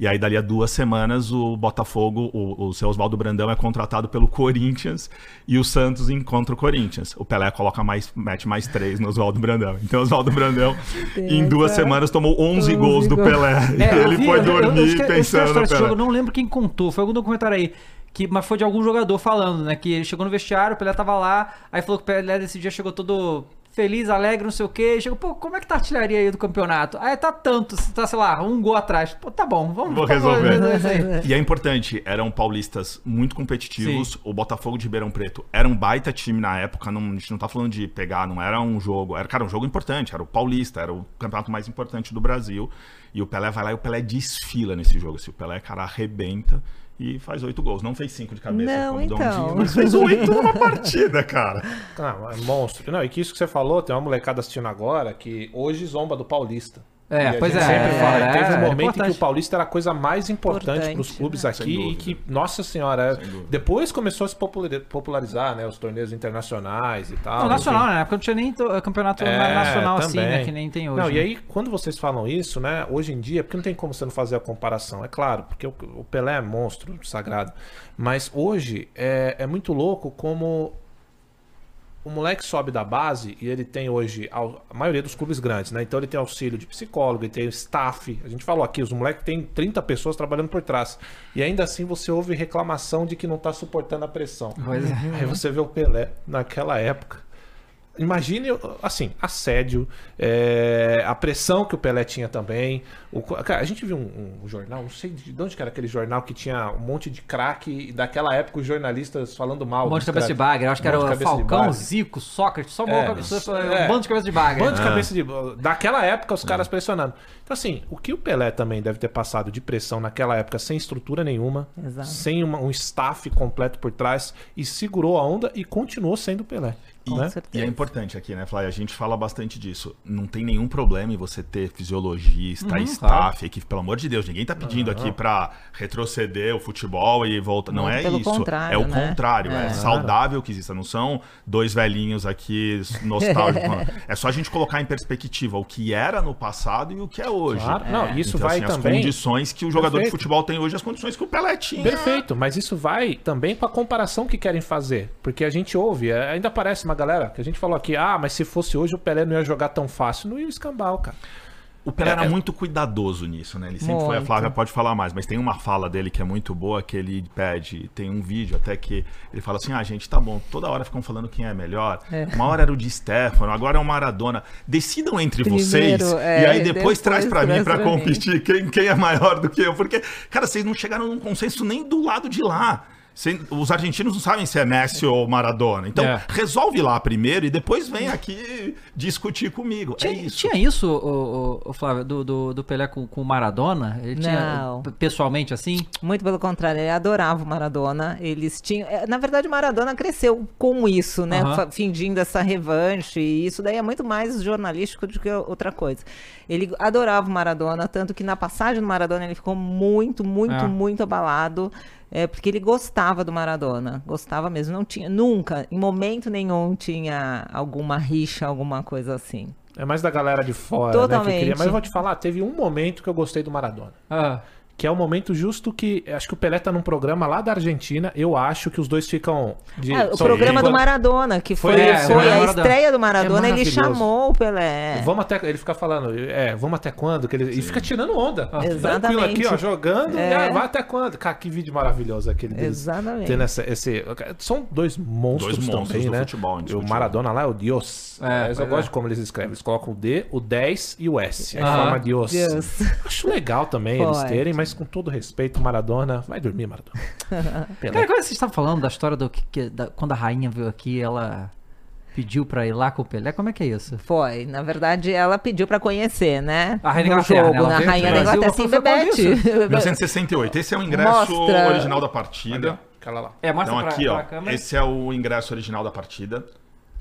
E aí dali a duas semanas o Botafogo, o, o seu Oswaldo Brandão é contratado pelo Corinthians e o Santos encontra o Corinthians. O Pelé coloca mais, mete mais três no Oswaldo Brandão. Então o Oswaldo Brandão em duas semanas tomou 11 11 gols do. Pelé. É, eu ele vi, foi eu- eu- eu dormir eu pensando Pelé. jogo, eu não lembro quem contou, foi algum documentário aí. Que, mas foi de algum jogador falando, né? Que ele chegou no vestiário, o Pelé tava lá, aí falou que o Pelé desse dia chegou todo feliz, alegre, não sei o quê. Chegou, pô, como é que tá a artilharia aí do campeonato? Aí tá tanto, tá, sei lá, um gol atrás. Pô, tá bom, vamos Vou vamos resolver. aí. E é importante, eram paulistas muito competitivos. O Botafogo de Ribeirão Preto era um baita time na época. Não, a gente não tá falando de pegar, não era um jogo. Era, cara, um jogo importante. Era o Paulista, era o campeonato mais importante do Brasil. E o Pelé vai lá e o Pelé desfila nesse jogo. Assim, o Pelé, cara, arrebenta e faz oito gols. Não fez cinco de cabeça, Não, como o então. Dondinho, mas fez oito numa partida, cara. Não, é monstro. Não, e que isso que você falou, tem uma molecada assistindo agora que hoje zomba do Paulista. É, E pois é, sempre é, fala, é, teve um é momento em que o Paulista era a coisa mais importante Importante, para os clubes né? Aqui e que, nossa senhora, depois começou a se populari- popularizar, né, os torneios internacionais e tal. Não, nacional, enfim. né? Na época não tinha nem to- campeonato É, nacional assim, né? também. Que nem tem hoje. Não, e né? aí, quando vocês falam isso, né, hoje em dia, porque não tem como você não fazer a comparação, é claro, porque o, o Pelé é monstro, sagrado. Mas hoje é, é muito louco como o moleque sobe da base e ele tem hoje a maioria dos clubes grandes, né? Então ele tem auxílio de psicólogo, ele tem staff. A gente falou aqui, os moleques têm 30 pessoas trabalhando por trás. E ainda assim você ouve reclamação de que não tá suportando a pressão. Pois é. Aí você vê o Pelé naquela época. Imagine, assim, assédio, é, a pressão que o Pelé tinha também. O, cara, a gente viu um, um jornal, não sei de onde que era aquele jornal que tinha um monte de craque e daquela época os jornalistas falando mal. Um monte de cabeça de bagre. Acho que Um era Falcão. Zico, Sócrates, só É, uma cabeça- é. um bando de cabeça de bagre. Bando de Ah. cabeça de. Daquela época, os caras pressionando. Então, assim, o que o Pelé também deve ter passado de pressão naquela época, sem estrutura nenhuma, Exato. sem uma- um staff completo por trás, e segurou a onda e continuou sendo o Pelé. Com né? E é importante aqui, né, Flávia? A gente fala bastante disso. Não tem nenhum problema em você ter fisiologista, Uhum, staff, claro. equipe. Pelo amor de Deus, ninguém tá pedindo aqui pra retroceder o futebol e voltar. Não Muito é pelo isso. é o né? contrário. É, É. saudável que exista. Não são dois velhinhos aqui nostálgicos. é só a gente colocar em perspectiva o que era no passado e o que é hoje. Claro. Não, isso Então, vai assim, as também. condições que o jogador Perfeito. de futebol tem hoje, as condições que o Pelé tinha. Perfeito, mas isso vai também com a comparação que querem fazer. Porque a gente ouve, é, ainda parece uma galera que a gente falou aqui, ah, mas se fosse hoje o Pelé não ia jogar tão fácil. Não ia escambar, cara. O Pelé É, era é- muito cuidadoso nisso, né? Ele sempre foi. A Muito. Flávia pode falar mais, mas tem uma fala dele que é muito boa que ele pede. Tem um vídeo até que ele fala assim: ah, gente, tá bom, toda hora ficam falando quem é melhor. Uma hora era o de Stefano, agora é o Maradona. Decidam entre Primeiro, vocês é, e aí depois, depois traz pra mim mim. competir quem, quem é maior do que eu. Porque, cara, vocês não chegaram num consenso nem do lado de lá. Sem- os argentinos não sabem se é Messi ou Maradona. Então, É. resolve lá primeiro e depois vem aqui discutir comigo. é Tinha, isso. tinha isso, o, o, o Flávio, do, do, do Pelé com, com o Maradona? Ele tinha Não. p- pessoalmente assim? Muito pelo contrário, ele adorava o Maradona. Eles tinham. é, Na verdade, o Maradona cresceu com isso, né? Fingindo essa revanche. E isso daí é muito mais jornalístico do que outra coisa. Ele adorava o Maradona, tanto que na passagem do Maradona ele ficou muito, muito, É. muito abalado. É, porque ele gostava do Maradona, gostava mesmo. Não tinha, nunca, em momento nenhum, tinha alguma rixa, alguma coisa assim. É mais da galera de fora, né, que Totalmente. queria. Mas eu vou te falar, teve um momento que eu gostei do Maradona. Ah, que é o momento justo que. Acho que o Pelé tá num programa lá da Argentina. Eu acho que os dois ficam. De, Ah, o programa de- do Maradona, que foi, Foi, é, foi o a Maradona. estreia do Maradona, É ele chamou o Pelé. Vamos até. Ele fica falando, é, vamos até quando? Que ele, e fica tirando onda. Tranquilo Exatamente. aqui, ó, jogando. É. ah, vai até quando? Cara, que vídeo maravilhoso aquele deles. Exatamente. Tendo essa, esse, são dois monstros, Dois monstros também, do né? futebol, o indiscutível. Maradona lá é o Dios. É, Mas eu gosto é. de como eles escrevem. Eles colocam o D, o 10 e o S. Aí Aham. forma Dios. Deus. Acho legal também eles terem, mas com todo respeito, Maradona. Vai dormir, Maradona. Cara, quando vocês estavam falando da história do que, que- da- quando a rainha veio aqui, ela pediu pra ir lá com o Pelé, como é que é isso? Foi. Na verdade, ela pediu pra conhecer, né? A Rainha da no Inglaterra, jogo, né? Na veio Rainha pro da Brasil, Inglaterra, sim, Bebete. 1968. Esse é o ingresso Mostra. original da partida. Aquela lá. É, mostra Então pra, aqui, pra ó. câmera. Esse é o ingresso original da partida.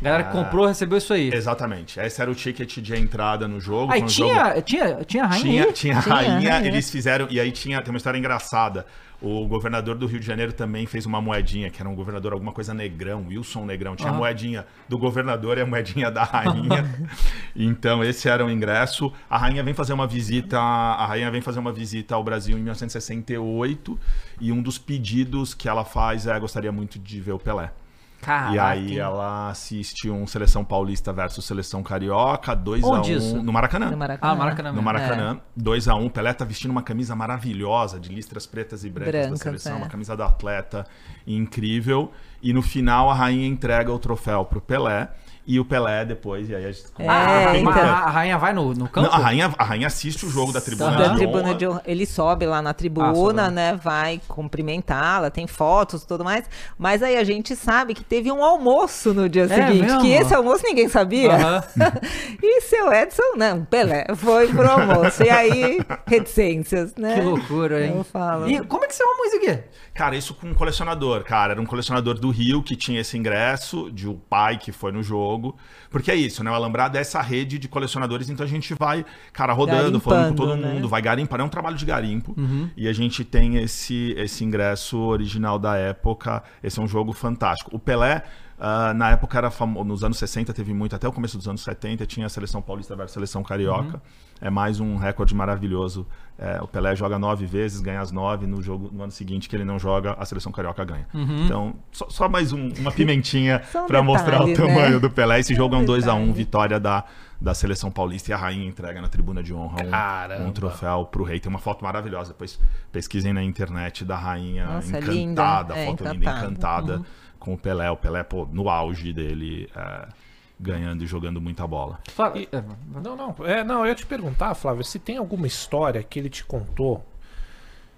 Galera que comprou recebeu isso aí. Exatamente. Esse era o ticket de entrada no jogo. Aí tinha, jogo- tinha, tinha a rainha Tinha, tinha a a rainha, rainha. eles fizeram. E aí tinha, tem uma história engraçada. O governador do Rio de Janeiro também fez uma moedinha, que era um governador, alguma coisa negrão, Wilson Negrão. Tinha a moedinha do governador e a moedinha da rainha. então, esse era o ingresso. A rainha vem fazer uma visita. A rainha vem fazer uma visita ao Brasil em 1968. E um dos pedidos que ela faz é gostaria muito de ver o Pelé. Caraca, E aí hein? ela assiste um Seleção Paulista versus Seleção Carioca, 2 a 1 Onde isso? no Maracanã. No Maracanã. Ah, Maracanã No. Maracanã, 2x1. Pelé tá vestindo uma camisa maravilhosa, de listras pretas e brancas, Brancas, da seleção, é. uma camisa da atleta incrível. E no final a rainha entrega o troféu pro Pelé. E o Pelé depois, e aí a gente. É, Ah, então. a, a rainha vai no, no campo? Não, a, rainha, a rainha assiste o jogo da tribuna, Da de, tribuna honra. de honra. Ele sobe lá na Ah, tribuna, sobe. né? Vai cumprimentá-la, tem fotos e tudo mais. Mas aí a gente sabe que teve um almoço no dia É seguinte. mesmo? Que esse almoço ninguém sabia. Aham. e seu Edson, não, Pelé, foi pro almoço. E aí, reticências, né? Que loucura, hein? Eu falo. E como é que você arrumou isso aqui? Cara, isso com um colecionador, cara. Era um colecionador do Rio que tinha esse ingresso, de o pai que foi no jogo. Porque é isso, né? O Alambrado é essa rede de colecionadores, então a gente vai, cara, rodando, falando com todo Garimpando, mundo, né? vai garimpar. É um trabalho de garimpo. E a gente tem esse, esse ingresso original da época. Esse é um jogo fantástico. O Pelé. Ah, na época era famoso, nos anos 60 teve muito, até o começo dos anos 70 tinha a seleção paulista versus seleção carioca. É mais um recorde maravilhoso. É, o Pelé joga nove vezes, ganha as nove. No jogo no ano seguinte que ele não joga, a seleção carioca ganha. Então, só, só mais um- uma pimentinha para mostrar o né? tamanho do Pelé. Esse jogo é um um 2 a 1 detalhe. vitória da, da seleção paulista e a rainha entrega na tribuna de honra um, um troféu pro rei. Tem uma foto maravilhosa. Depois pesquisem na internet da rainha Nossa, encantada, linda. É, foto linda, encantada. encantada com o Pelé. O Pelé, pô, no auge dele, é, ganhando e jogando muita bola. Flávio, é, Não, não. É, não, eu ia te perguntar, Flávio, se tem alguma história que ele te contou.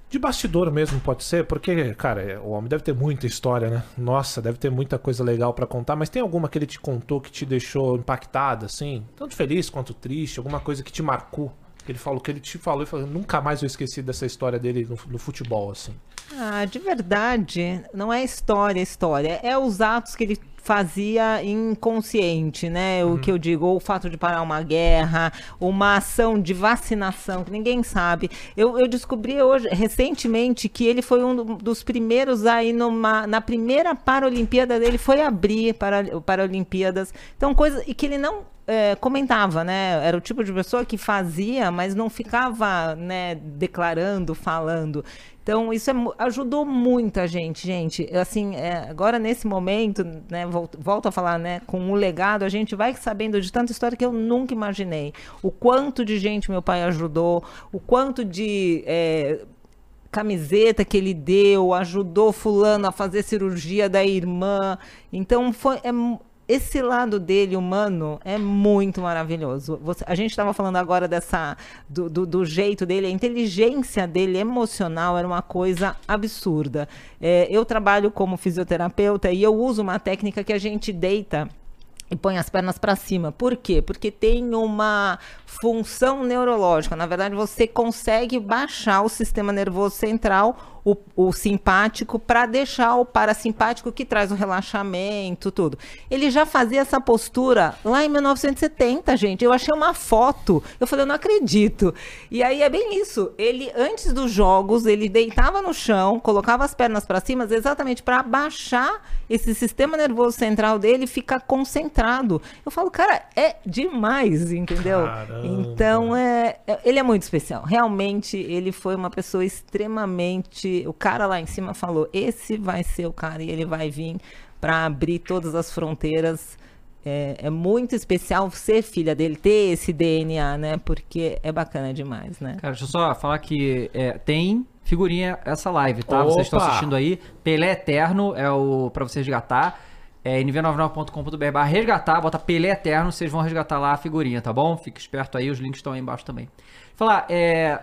De bastidor mesmo, pode ser, porque, cara, é, o homem deve ter muita história, né? Nossa, deve ter muita coisa legal pra contar, mas tem alguma que ele te contou que te deixou impactada, assim? Tanto feliz quanto triste, alguma coisa que te marcou? Que ele falou, que ele te falou e falou, nunca mais eu esqueci dessa história dele no, no futebol, assim. Ah, de verdade, não é história, história. É os atos que ele fazia inconsciente, né? O que eu digo, ou o fato de parar uma guerra, uma ação de vacinação, que ninguém sabe. Eu, eu descobri hoje, recentemente, que ele foi um do- dos primeiros aí numa, na primeira Paralimpíada dele, foi abrir para Paralimpíadas. Então, coisa. E que ele não é, comentava, né? Era o tipo de pessoa que fazia, mas não ficava, né, declarando, falando. Então, isso é ajudou muita gente, gente. Assim, é, agora nesse momento, né, volto, volto a falar, né, com o legado, a gente vai sabendo de tanta história que eu nunca imaginei. O quanto de gente meu pai ajudou, o quanto de é, camiseta que ele deu, ajudou fulano a fazer cirurgia da irmã. Então foi é esse lado dele humano é muito maravilhoso. Você- a gente estava falando agora dessa do, do, do jeito dele, a inteligência dele emocional era uma coisa absurda. É, eu trabalho como fisioterapeuta e eu uso uma técnica que a gente deita e põe as pernas para cima. Por quê? Porque tem uma função neurológica. Na verdade, você consegue baixar o sistema nervoso central o, o simpático para deixar o parasimpático que traz o relaxamento, tudo. Ele já fazia essa postura lá em 1970, gente. Eu achei uma foto. Eu falei, eu não acredito. E aí é bem isso. Ele, antes dos jogos, ele deitava no chão, colocava as pernas para cima, exatamente para baixar esse sistema nervoso central dele ficar concentrado. Eu falo, cara, é demais, entendeu? Caramba. Então, é, é- ele é muito especial. Realmente, ele foi uma pessoa extremamente. O cara lá em cima falou: esse vai ser o cara e ele vai vir para abrir todas as fronteiras. É, é muito especial ser filha dele, ter esse DNA, né? Porque é bacana demais, né? Cara, deixa eu só falar que é, tem figurinha essa live, tá? Vocês estão Opa! assistindo aí. Pelé Eterno é o pra você resgatar. É nv99.com.br barra resgatar, bota Pelé Eterno, vocês vão resgatar lá a figurinha, tá bom? Fica esperto aí, os links estão aí embaixo também. Falar, é.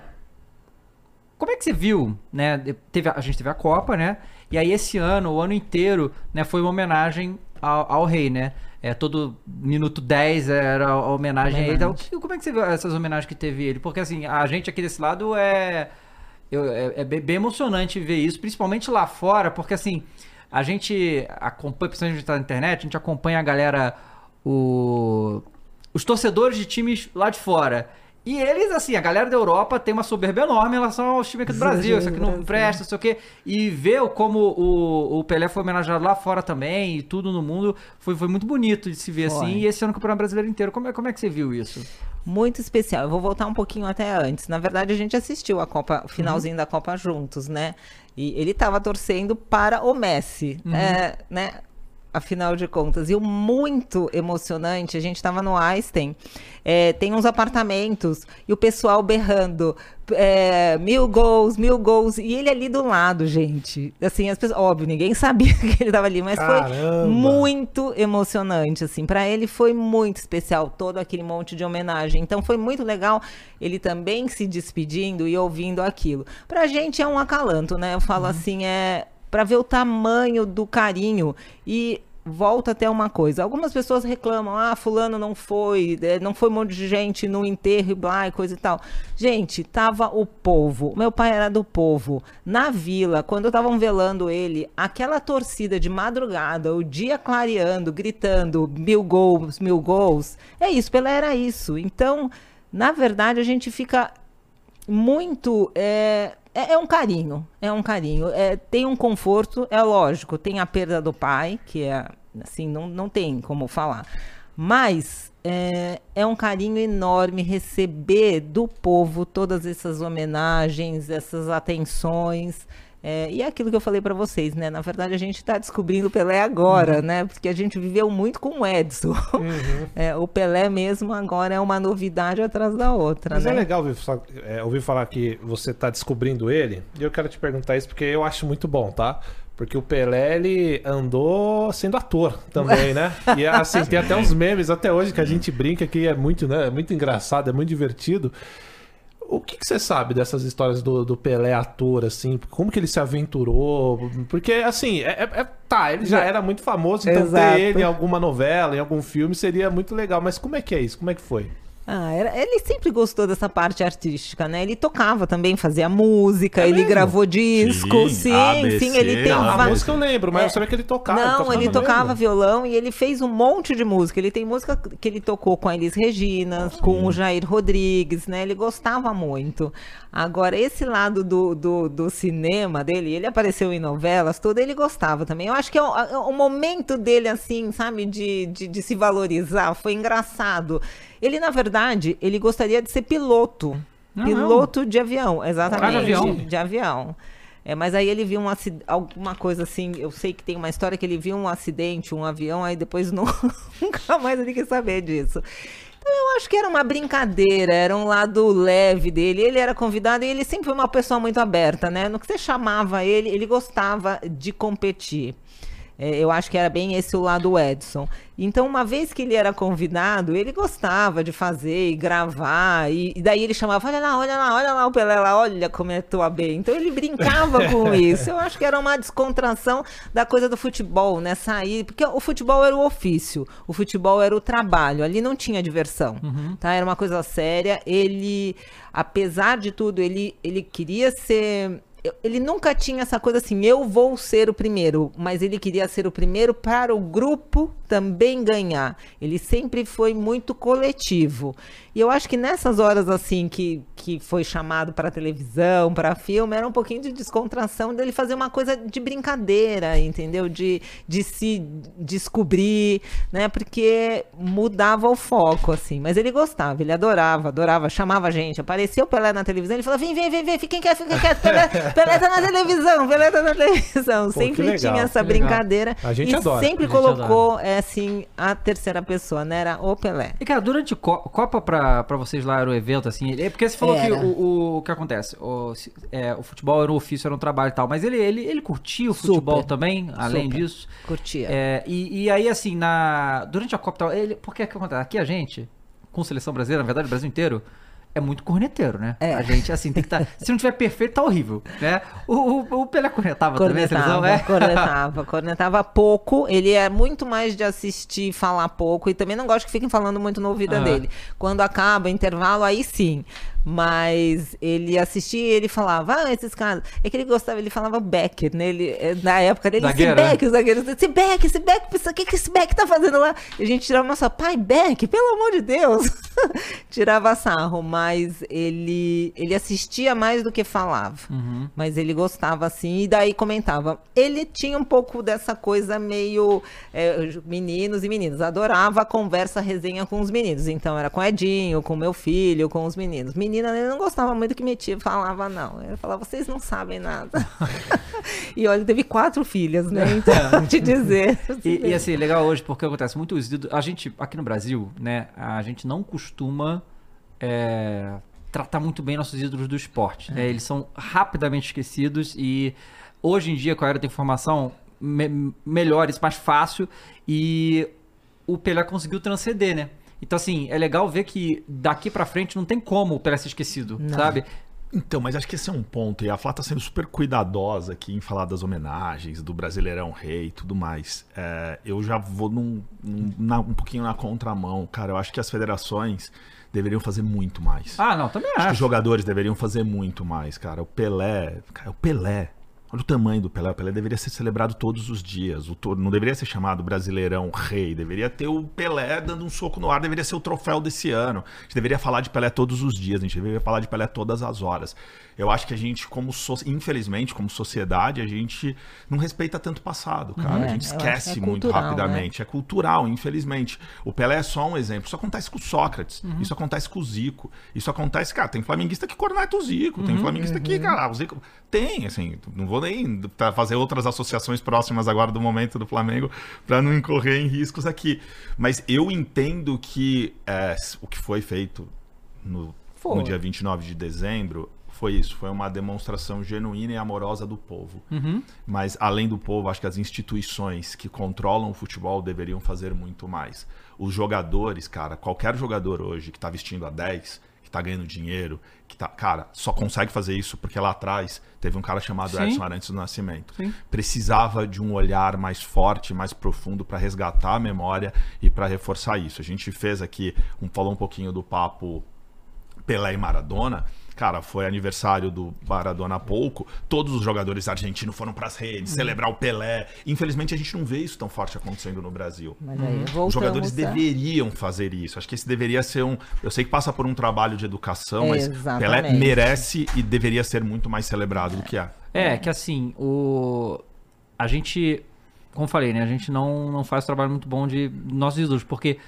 Como é que você viu, né? Teve, a gente teve a Copa, né? E aí esse ano, o ano inteiro, né, foi uma homenagem ao, ao rei, né? É, todo minuto 10 era a homenagem a ele. Então, como é que você viu essas homenagens que teve ele? Porque assim, a gente aqui desse lado é. eu- é, é bem emocionante ver isso, principalmente lá fora, porque assim, a gente acompanha, principalmente a gente tá na internet, a gente acompanha a galera, o, os torcedores de times lá de fora. E eles, assim, a galera da Europa tem uma soberba enorme em relação aos times aqui do Brasil, isso aqui não presta, não sei o quê. E ver como o, o Pelé foi homenageado lá fora também, e tudo no mundo, foi, foi muito bonito de se ver Foi. assim. E esse ano o Campeonato Brasileiro inteiro, como é, como é que você viu isso? Muito especial. Eu vou voltar um pouquinho até antes. Na verdade, a gente assistiu a Copa, o finalzinho da Copa juntos, né? E ele estava torcendo para o Messi, é, né? Afinal de contas. E o muito emocionante, a gente estava no Einstein, é, tem uns apartamentos e o pessoal berrando é, mil gols, mil gols. E ele ali do lado, gente. Assim, as pessoas, óbvio, ninguém sabia que ele estava ali, mas Caramba. foi muito emocionante, assim. Para ele foi muito especial todo aquele monte de homenagem. Então foi muito legal ele também se despedindo e ouvindo aquilo. Pra gente é um acalanto, né? Eu falo assim, é para ver o tamanho do carinho e volta até uma coisa. Algumas pessoas reclamam: "Ah, fulano não foi, eh, não foi um monte de gente no enterro e blá, e coisa e tal". Gente, tava o povo. Meu pai era do povo. Na vila, quando estavam velando ele, aquela torcida de madrugada, o dia clareando, gritando mil gols, mil gols. É isso, Pelé era isso. Então, na verdade, a gente fica muito. É, é, é um carinho. É um carinho. É, tem um conforto, é lógico. Tem a perda do pai, que é. Assim, não, não tem como falar. Mas é, é um carinho enorme receber do povo todas essas homenagens, essas atenções. É, e é aquilo que eu falei pra vocês, né? Na verdade, a gente tá descobrindo o Pelé agora, né? Porque a gente viveu muito com o Edson. É, o Pelé mesmo agora é uma novidade atrás da outra, Mas né? é legal ouvir, é, ouvir falar que você tá descobrindo ele. E eu quero te perguntar isso porque eu acho muito bom, tá? Porque o Pelé, ele andou sendo ator também, né? E assim, tem até uns memes até hoje que a gente brinca que é muito, né? É muito engraçado, é muito divertido. O que, que você sabe dessas histórias do, do Pelé ator, assim? Como que ele se aventurou? Porque, assim, é, é- é- tá, ele já era muito famoso, então Exato. ter ele em alguma novela, em algum filme, seria muito legal. Mas como é que é isso? Como é que foi? Ah, era- ele sempre gostou dessa parte artística, né? Ele tocava também, fazia música, É ele mesmo? gravou disco, Sim, sim, ABC, sim, ele tem não, A música eu lembro, mas É. eu sabia que ele tocava. Não, ele tocava mesmo? violão e ele fez um monte de música. Ele tem música que ele tocou com a Elis Regina, com o Jair Rodrigues, né? Ele gostava muito. Agora, esse lado do, do, do cinema dele, ele apareceu em novelas, tudo, ele gostava também. Eu acho que é o, é o momento dele, assim, sabe, de, de, de se valorizar, foi engraçado. Ele, na verdade, ele gostaria de ser piloto. Não, piloto de avião, exatamente. Ah, de avião? De avião. É, mas aí ele viu um alguma coisa assim, eu sei que tem uma história que ele viu um acidente, um avião, aí depois não- nunca mais ele quis saber disso. Então eu acho que era uma brincadeira, era um lado leve dele. Ele era convidado e ele sempre foi uma pessoa muito aberta, né? No que você chamava ele, ele gostava de competir. É, eu acho que era bem esse o lado Edson. Então, uma vez que ele era convidado, ele gostava de fazer e gravar. E, e daí ele chamava: Olha lá, olha lá, olha lá o Pelé lá, olha como é tua bem. Então, ele brincava com isso. Eu acho que era uma descontração da coisa do futebol, né? Sair. Porque o futebol era o ofício, o futebol era o trabalho. Ali não tinha diversão, tá? Era uma coisa séria. Ele, apesar de tudo, ele, ele queria ser ele nunca tinha essa coisa assim, eu vou ser o primeiro, mas ele queria ser o primeiro para o grupo também ganhar. Ele sempre foi muito coletivo. E eu acho que nessas horas assim que, que foi chamado para televisão, para filme, era um pouquinho de descontração dele fazer uma coisa de brincadeira, entendeu? De, de se descobrir, né? Porque mudava o foco, assim. Mas ele gostava, ele adorava, adorava, chamava a gente. Apareceu o Pelé na televisão, ele falava: vem, vem, vem, vem, fiquem quietos, fiquem quietos. Pelé, Pelé tá na televisão, Pelé tá na televisão. Pô, sempre legal, tinha essa que legal. brincadeira. A gente e adora. sempre A gente colocou, é, assim, a terceira pessoa, né? Era o Pelé. E, cara, durante Co Copa pra, pra vocês lá era o evento, assim, é porque você falou que Era. o, o, o que acontece, o, é, o futebol era um ofício, era um trabalho e tal, mas ele, ele, ele curtia o futebol Super. também, além Super. disso. Curtia. É, e, e aí, assim, na, durante a Copa tal, ele, porque que acontece? Aqui a gente, com seleção brasileira, na verdade, o Brasil inteiro, é muito corneteiro, né? É. A gente, assim, tem que estar. se não tiver perfeito, tá horrível, né? O, o, o Pelé cornetava, também a seleção, Cornetava, é? cornetava, cornetava pouco. Ele é muito mais de assistir e falar pouco. E também não gosto que fiquem falando muito no ouvido Aham. dele. Quando acaba, intervalo, aí sim. Mas ele assistia e ele falava, ah, esses caras. É que ele gostava, ele falava Becker, né? Ele, eh, na época dele, esse Zagueiro, né? Beck, o zagueiro, esse Beck, esse Beck, o que, que esse Beck tá fazendo lá? E a gente tirava nossa, pai, Beck, pelo amor de Deus. tirava sarro, mas ele, ele assistia mais do que falava. Uhum. Mas ele gostava assim, e daí comentava. Ele tinha um pouco dessa coisa meio é, meninos e meninas. Adorava a conversa, a resenha com os meninos. Então era com o Edinho, com meu filho, com os meninos. Menina, ele não gostava muito que metia, falava não. Ele falava, vocês não sabem nada. e olha, teve quatro filhas, né? Então, te dizer. E, e, assim, legal hoje, porque acontece muito os ídolos. A gente, aqui no Brasil, né, a gente não costuma é, tratar muito bem nossos ídolos do esporte. né? Eles são rapidamente esquecidos e hoje em dia, com a era da informação, me, melhor, isso mais fácil. E o Pelé conseguiu transcender, né? Então, assim, é legal ver que daqui pra frente não tem como o Pelé ser esquecido, sabe? Então, mas acho que esse é um ponto, e a Flá tá sendo super cuidadosa aqui em falar das homenagens, do Brasileirão Rei e tudo mais. É, eu já vou num, num- na- um pouquinho na contramão, cara. Eu acho que as federações deveriam fazer muito mais. Ah, não, também Acho que os acho. jogadores deveriam fazer muito mais, cara. O Pelé, cara, o Pelé. Olha o tamanho do Pelé. O Pelé deveria ser celebrado todos os dias. O to- não deveria ser chamado Brasileirão Rei. Deveria ter o Pelé dando um soco no ar. Deveria ser o troféu desse ano. A gente deveria falar de Pelé todos os dias. A gente deveria falar de Pelé todas as horas. Eu acho que a gente, como so- infelizmente, como sociedade, a gente não respeita tanto o passado, cara. É, a gente que esquece é muito cultural, rapidamente. É cultural, infelizmente. O Pelé é só um exemplo. Isso acontece com o Sócrates. Uhum. Isso acontece com o Zico. Isso acontece, cara, tem flamenguista que corneta o Zico. Uhum, Tem flamenguista que, cara, o Zico. Tem, assim, não vou nem tá- fazer outras associações próximas agora do momento do Flamengo para não incorrer em riscos aqui. Mas eu entendo que é, o que foi feito no, Foi. no dia 29 de dezembro foi isso, foi uma demonstração genuína e amorosa do povo. Uhum. Mas além do povo, acho que as instituições que controlam o futebol deveriam fazer muito mais. Os jogadores, cara, qualquer jogador hoje que tá vestindo a 10, que tá ganhando dinheiro, que tá, cara, só consegue fazer isso porque lá atrás teve um cara chamado Sim. Edson Arantes do Nascimento. Sim. Precisava de um olhar mais forte, mais profundo para resgatar a memória e para reforçar isso. A gente fez aqui, um, falou um pouquinho do papo Pelé e Maradona. Cara, foi aniversário do Maradona há pouco. Todos os jogadores argentinos foram para as redes celebrar o Pelé. Infelizmente, a gente não vê isso tão forte acontecendo no Brasil. Mas aí Os jogadores deveriam fazer isso. Acho que esse deveria ser um. Eu sei que passa por um trabalho de educação, mas Pelé Exatamente. merece e deveria ser muito mais celebrado do que é. É, que assim, o. A gente. Como eu falei, né? A gente não, não faz trabalho muito bom de nossos ídolos, porque.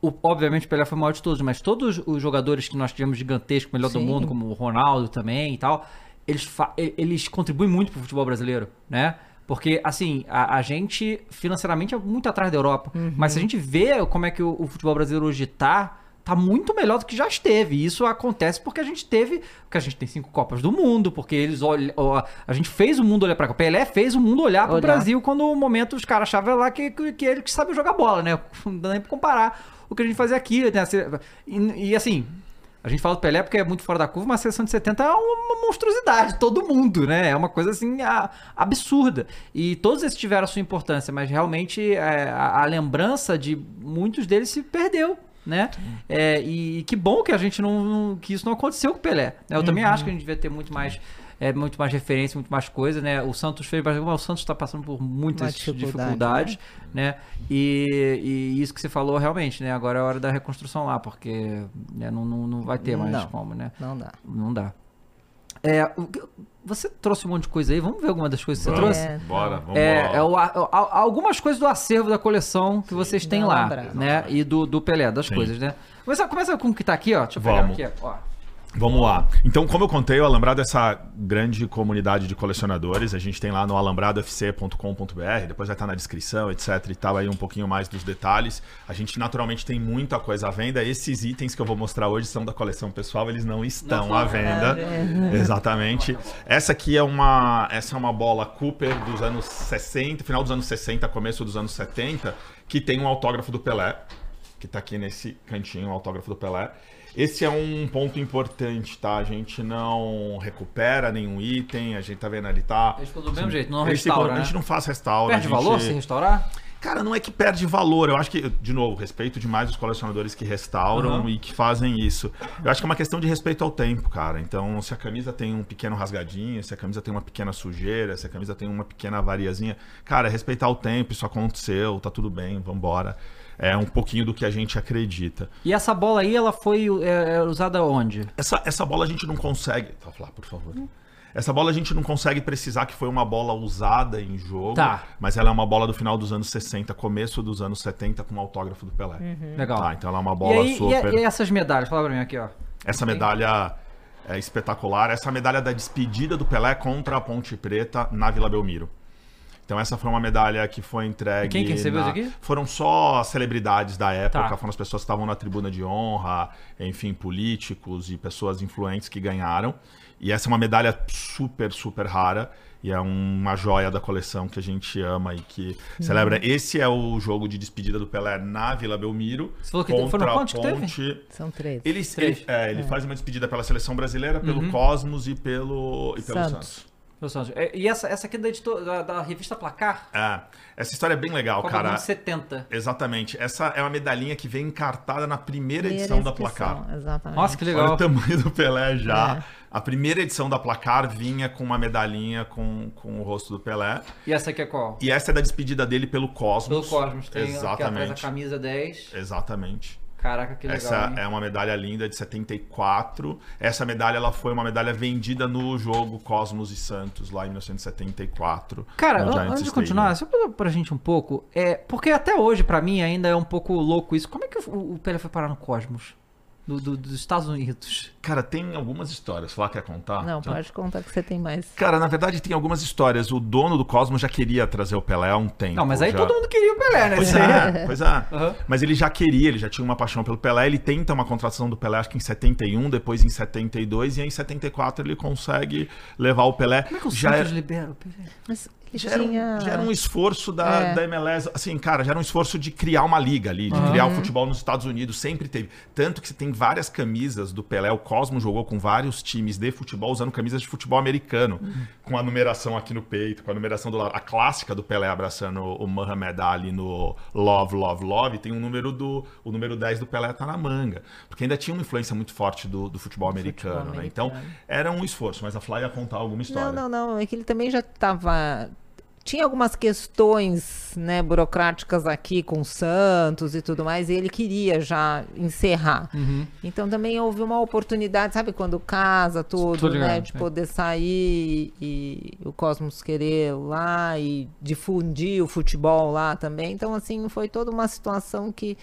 O, obviamente o Pelé foi o maior de todos, mas todos os jogadores que nós tivemos gigantescos, melhor do Sim. mundo, como o Ronaldo também e tal, eles, eles contribuem muito pro futebol brasileiro, né? Porque, assim, a, a gente financeiramente é muito atrás da Europa. Mas se a gente vê como é que o, o futebol brasileiro hoje tá, tá muito melhor do que já esteve. E isso acontece porque a gente teve. Porque a gente tem cinco Copas do Mundo, porque eles olham. A gente fez o mundo olhar pra cá. Pelé fez o mundo olhar pro Olhar. Brasil quando o momento os caras achavam lá que, que, que ele que sabe jogar bola, né? Não dá nem pra comparar o que a gente fazia aqui. Né? E, e, assim. A gente fala do Pelé porque é muito fora da curva, mas a seleção de 70 é uma monstruosidade, todo mundo, né? É uma coisa assim a- absurda. E todos esses tiveram a sua importância, mas realmente é, a, a lembrança de muitos deles se perdeu. Né? É, e que bom que a gente não, não- que isso não aconteceu com o Pelé. né? Eu também acho que a gente devia ter muito mais é muito mais referência, muito mais coisa, né? O Santos fez, mas o Santos está passando por muitas dificuldade, dificuldades, né? E, e isso que você falou realmente, né? Agora é a hora da reconstrução lá, porque né, não, não, não vai ter mais Não. como, né? Não dá. Não dá. É, você trouxe um monte de coisa aí, vamos ver alguma das coisas que você Vamos, trouxe? É, bora, vamos É, lá. é o- a- a- algumas coisas do acervo da coleção que vocês têm lá, Alambrado. né? E do, do Pelé, das Sim. coisas, né? Começa, começa com o que tá aqui, ó. Deixa eu pegar Vamos. aqui, ó. Vamos lá. Então, como eu contei, o Alambrado é essa grande comunidade de colecionadores. A gente tem lá no alambradofc.com.br, depois vai estar na descrição, etc e tal, aí um pouquinho mais dos detalhes. A gente naturalmente tem muita coisa à venda. Esses itens que eu vou mostrar hoje são da coleção pessoal, eles não estão à venda. Exatamente. Essa aqui é uma, essa é uma bola Cooper dos anos 60, final dos anos 60, começo dos anos 70, que tem um autógrafo do Pelé, que tá aqui nesse cantinho, o autógrafo do Pelé. Esse é um ponto importante, tá? A gente não recupera nenhum item, a gente tá vendo ali, tá? Eles ficam do mesmo jeito, não restaura, ficam- A gente né? não faz restauro. Perde gente... valor se restaurar? Cara, não é que perde valor. Eu acho que, de novo, respeito demais os colecionadores que restauram Uhum. e que fazem isso. Eu acho que é uma questão de respeito ao tempo, cara. Então, se a camisa tem um pequeno rasgadinho, se a camisa tem uma pequena sujeira, se a camisa tem uma pequena avariazinha, cara, respeitar o tempo, isso aconteceu, tá tudo bem, vambora. É um pouquinho do que a gente acredita. E essa bola aí, ela foi é, é, usada onde? Essa, essa bola a gente não consegue. Tá, lá, por favor. Essa bola a gente não consegue precisar que foi uma bola usada em jogo, Tá. mas ela é uma bola do final dos anos 60, começo dos anos 70, com o autógrafo do Pelé. Legal. Tá, então ela é uma e, bola aí, e- super. e, essas medalhas? Fala pra mim aqui, ó. Essa medalha é espetacular. Essa medalha da despedida do Pelé contra a Ponte Preta na Vila Belmiro. Então essa foi uma medalha que foi entregue. E quem que recebeu na- isso aqui? Foram só celebridades da época, Tá. foram as pessoas que estavam na tribuna de honra, enfim, políticos e pessoas influentes que ganharam. E essa é uma medalha super, super rara. E é uma joia da coleção que a gente ama e que celebra. Esse é o jogo de despedida do Pelé na Vila Belmiro. Você falou que contra foram quantos que teve? Ponte. São três. Ele, Três. ele, é, ele faz uma despedida pela seleção brasileira, pelo Uhum. Cosmos e pelo, e pelo Santos. Santos. Meu Santos. É, E essa, essa aqui é da, editor- da, da revista Placar? É, essa história é bem legal, Copa cara. Mundo 70. Exatamente. Essa é uma medalhinha que vem encartada na primeira Primeira edição da Placar. Exatamente. Nossa, que Olha legal. o tamanho do Pelé já. É. A primeira edição da Placar vinha com uma medalhinha com, com o rosto do Pelé. E essa aqui é qual? E essa é da despedida dele pelo Pelo Cosmos. Cosmos. Tem aqui atrás a Exatamente. camisa 10. Exatamente. Caraca, que legal. Essa hein? é uma medalha linda de 74. Essa medalha ela foi uma medalha vendida no jogo Cosmos e Santos lá em 1974. Cara, antes de Stadium. continuar, só pra, pra gente um pouco, é, porque até hoje, pra mim, ainda é um pouco louco isso. Como é que o, o Pelé foi parar no Cosmos? Do- do- dos Estados Unidos. Cara, tem algumas histórias. Lá quer contar? Não, Então- pode contar que você tem mais. Cara, na verdade tem algumas histórias. O dono do Cosmos já queria trazer o Pelé há um tempo. Não, mas aí já. todo mundo queria o Pelé, né? Pois é, pois é. Aham. Mas ele já queria, ele já tinha uma paixão pelo Pelé. Ele tenta uma contratação do Pelé, acho que em 71, depois em 72, e aí em 74 ele consegue levar o Pelé. Como é que o já Santos era- libera o Pelé? Mas ele Já era, um, tinha... já era um esforço da, É. da MLS, assim, cara, já era um esforço de criar uma liga ali, de criar o futebol nos Estados Unidos, sempre teve. Tanto que você tem várias camisas do Pelé, o Cosmo jogou com vários times de futebol usando camisas de futebol americano, com a numeração aqui no peito, com a numeração do lado. A clássica do Pelé abraçando o Muhammad Ali no Love, Love, Love, tem um número do. O número 10 do Pelé tá na manga. Porque ainda tinha uma influência muito forte do, do futebol americano, né? Então, americano. era um esforço, mas a Fly ia contar alguma história. Não, não, não. É que ele também já estava. Tinha algumas questões né, burocráticas aqui com o Santos e tudo mais, e ele queria já encerrar. Uhum. Então também houve uma oportunidade, sabe, quando casa tudo, ligado, né? De é. poder sair e o Cosmos querer lá e difundir o futebol lá também. Então, assim, foi toda uma situação que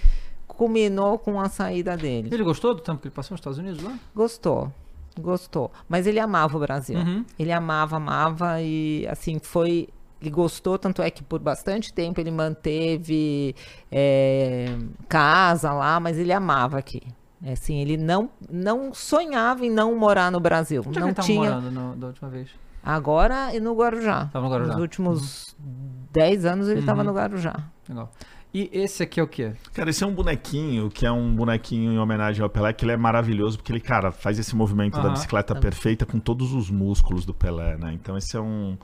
culminou com a saída dele. Ele gostou do tempo que ele passou nos Estados Unidos lá? Gostou. Gostou. Mas ele amava o Brasil. Uhum. Ele amava, amava e assim foi. Ele gostou, tanto é que por bastante tempo ele manteve é, casa lá, mas ele amava aqui. É, Assim, ele não, não sonhava em não morar no Brasil. Onde é que não ele tava tinha. morando no- da última vez? Agora e no Guarujá. Tava no Guarujá. Nos últimos 10 anos ele estava Uhum. no Guarujá. Legal. E esse aqui é o quê? Cara, esse é um bonequinho, que é um bonequinho em homenagem ao Pelé, que ele é maravilhoso, porque ele, cara, faz esse movimento da Aham. bicicleta perfeita com todos os músculos do Pelé, né? Então esse é um,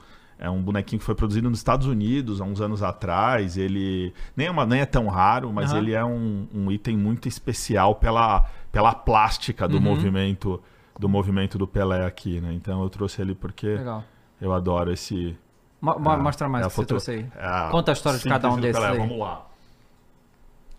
é um bonequinho que foi produzido nos Estados Unidos há uns anos atrás. Ele nem é, uma, nem é tão raro, mas Aham. ele é um, um item muito especial pela, pela plástica do Uhum. movimento do movimento do Pelé aqui, né? Então eu trouxe ele porque Legal. eu adoro esse. Mo- ah, mostra mais é o a que você trouxe aí. é Conta a história de cada um desses Pelé. aí. Vamos lá.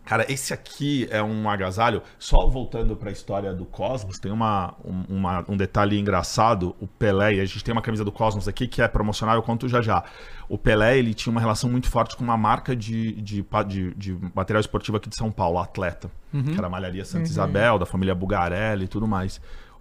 Cara, esse aqui é um agasalho. Só voltando para a história do Cosmos, tem uma, um, uma- um detalhe engraçado. O Pelé, e a gente tem uma camisa do Cosmos aqui que é promocional, eu conto já já. O Pelé, ele tinha uma relação muito forte com uma marca de, de, de, de material esportivo aqui de São Paulo, a Atleta. Que era a Malharia Santa Isabel, da família Bugarelli e tudo mais.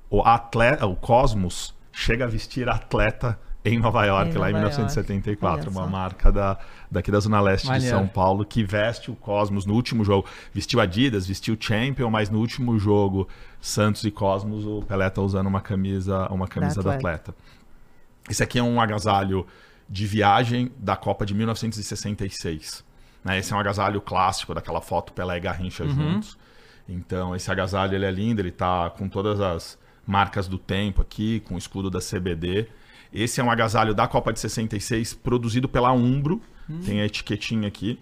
O, atleta, o Cosmos chega a vestir atleta em Nova York, Em lá em Nova York. 1974. Olha Uma marca da, daqui da Zona Leste de. São Paulo, que veste o Cosmos no último jogo. Vestiu Adidas, vestiu Champion, mas no último jogo, Santos e Cosmos, o Pelé tá usando uma camisa, uma camisa da atleta. atleta. Esse aqui é um agasalho de viagem da Copa de 1966. né? Esse é um agasalho clássico daquela foto Pelé e Garrincha juntos. Então, esse agasalho ele é lindo, ele tá com todas as marcas do tempo aqui, com o escudo da CBD. Esse é um agasalho da Copa de 66, produzido pela Umbro. Tem a etiquetinha aqui.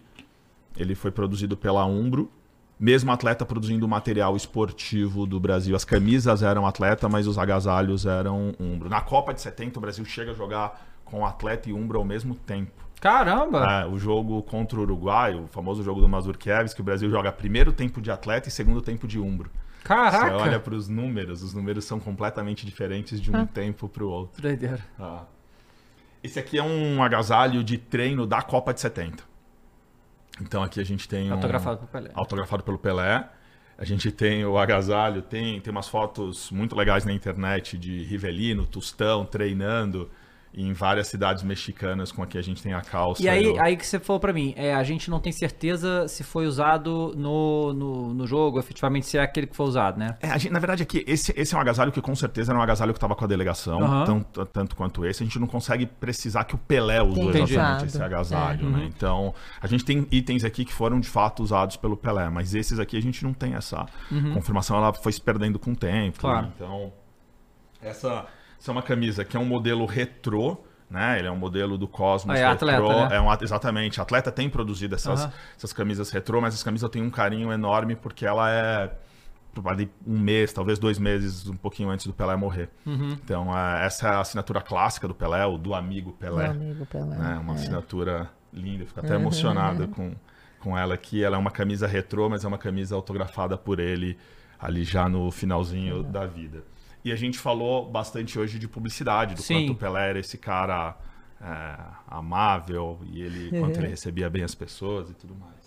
Ele foi produzido pela Umbro. Mesmo atleta produzindo material esportivo do Brasil. As camisas eram atleta, mas os agasalhos eram Umbro. Na Copa de 70, o Brasil chega a jogar com atleta e Umbro ao mesmo tempo. Caramba! É, o jogo contra o Uruguai, o famoso jogo do Mazurkiewicz, que o Brasil joga primeiro tempo de atleta e segundo tempo de Umbro. Caraca! Você olha para os números, os números são completamente diferentes de um tempo para o outro. Doideira. Ah. Esse aqui é um agasalho de treino da Copa de 70. Então aqui a gente tem um Autografado por Pelé. autografado pelo Pelé. A gente tem o agasalho, tem, tem umas fotos muito legais na internet de Rivelino, Tostão treinando em várias cidades mexicanas com aqui a gente tem a calça. E aí, o- aí que você falou pra mim, é, a gente não tem certeza se foi usado no, no, no jogo, efetivamente, se é aquele que foi usado, né? É, a gente- na verdade, aqui, esse, esse é um agasalho que com certeza era um agasalho que estava com a delegação, Aham. tanto, tanto quanto esse. A gente não consegue precisar que o Pelé usou Entendi. exatamente esse agasalho, É. né? Uhum. Então, a gente tem itens aqui que foram de fato usados pelo Pelé, mas esses aqui a gente não tem essa confirmação, ela foi se perdendo com o tempo. Uhum. Claro. né? Então, essa, essa é uma camisa que é um modelo retrô, né? Ele é um modelo do Cosmos Ah, é atleta, retrô. né? É um, at- exatamente. A atleta tem produzido essas, Aham. essas camisas retrô, mas essa camisa tem um carinho enorme porque ela é ali um mês, talvez dois meses, um pouquinho antes do Pelé morrer. Uhum. Então, é, essa é a assinatura clássica do Pelé, o do amigo Pelé. Meu amigo Pelé. né? Uma É. assinatura linda, fico até emocionado com, com ela aqui. Ela é uma camisa retrô, mas é uma camisa autografada por ele ali já no finalzinho da vida. E a gente falou bastante hoje de publicidade, do Sim. quanto o Pelé era esse cara é, amável e ele quanto ele recebia bem as pessoas e tudo mais.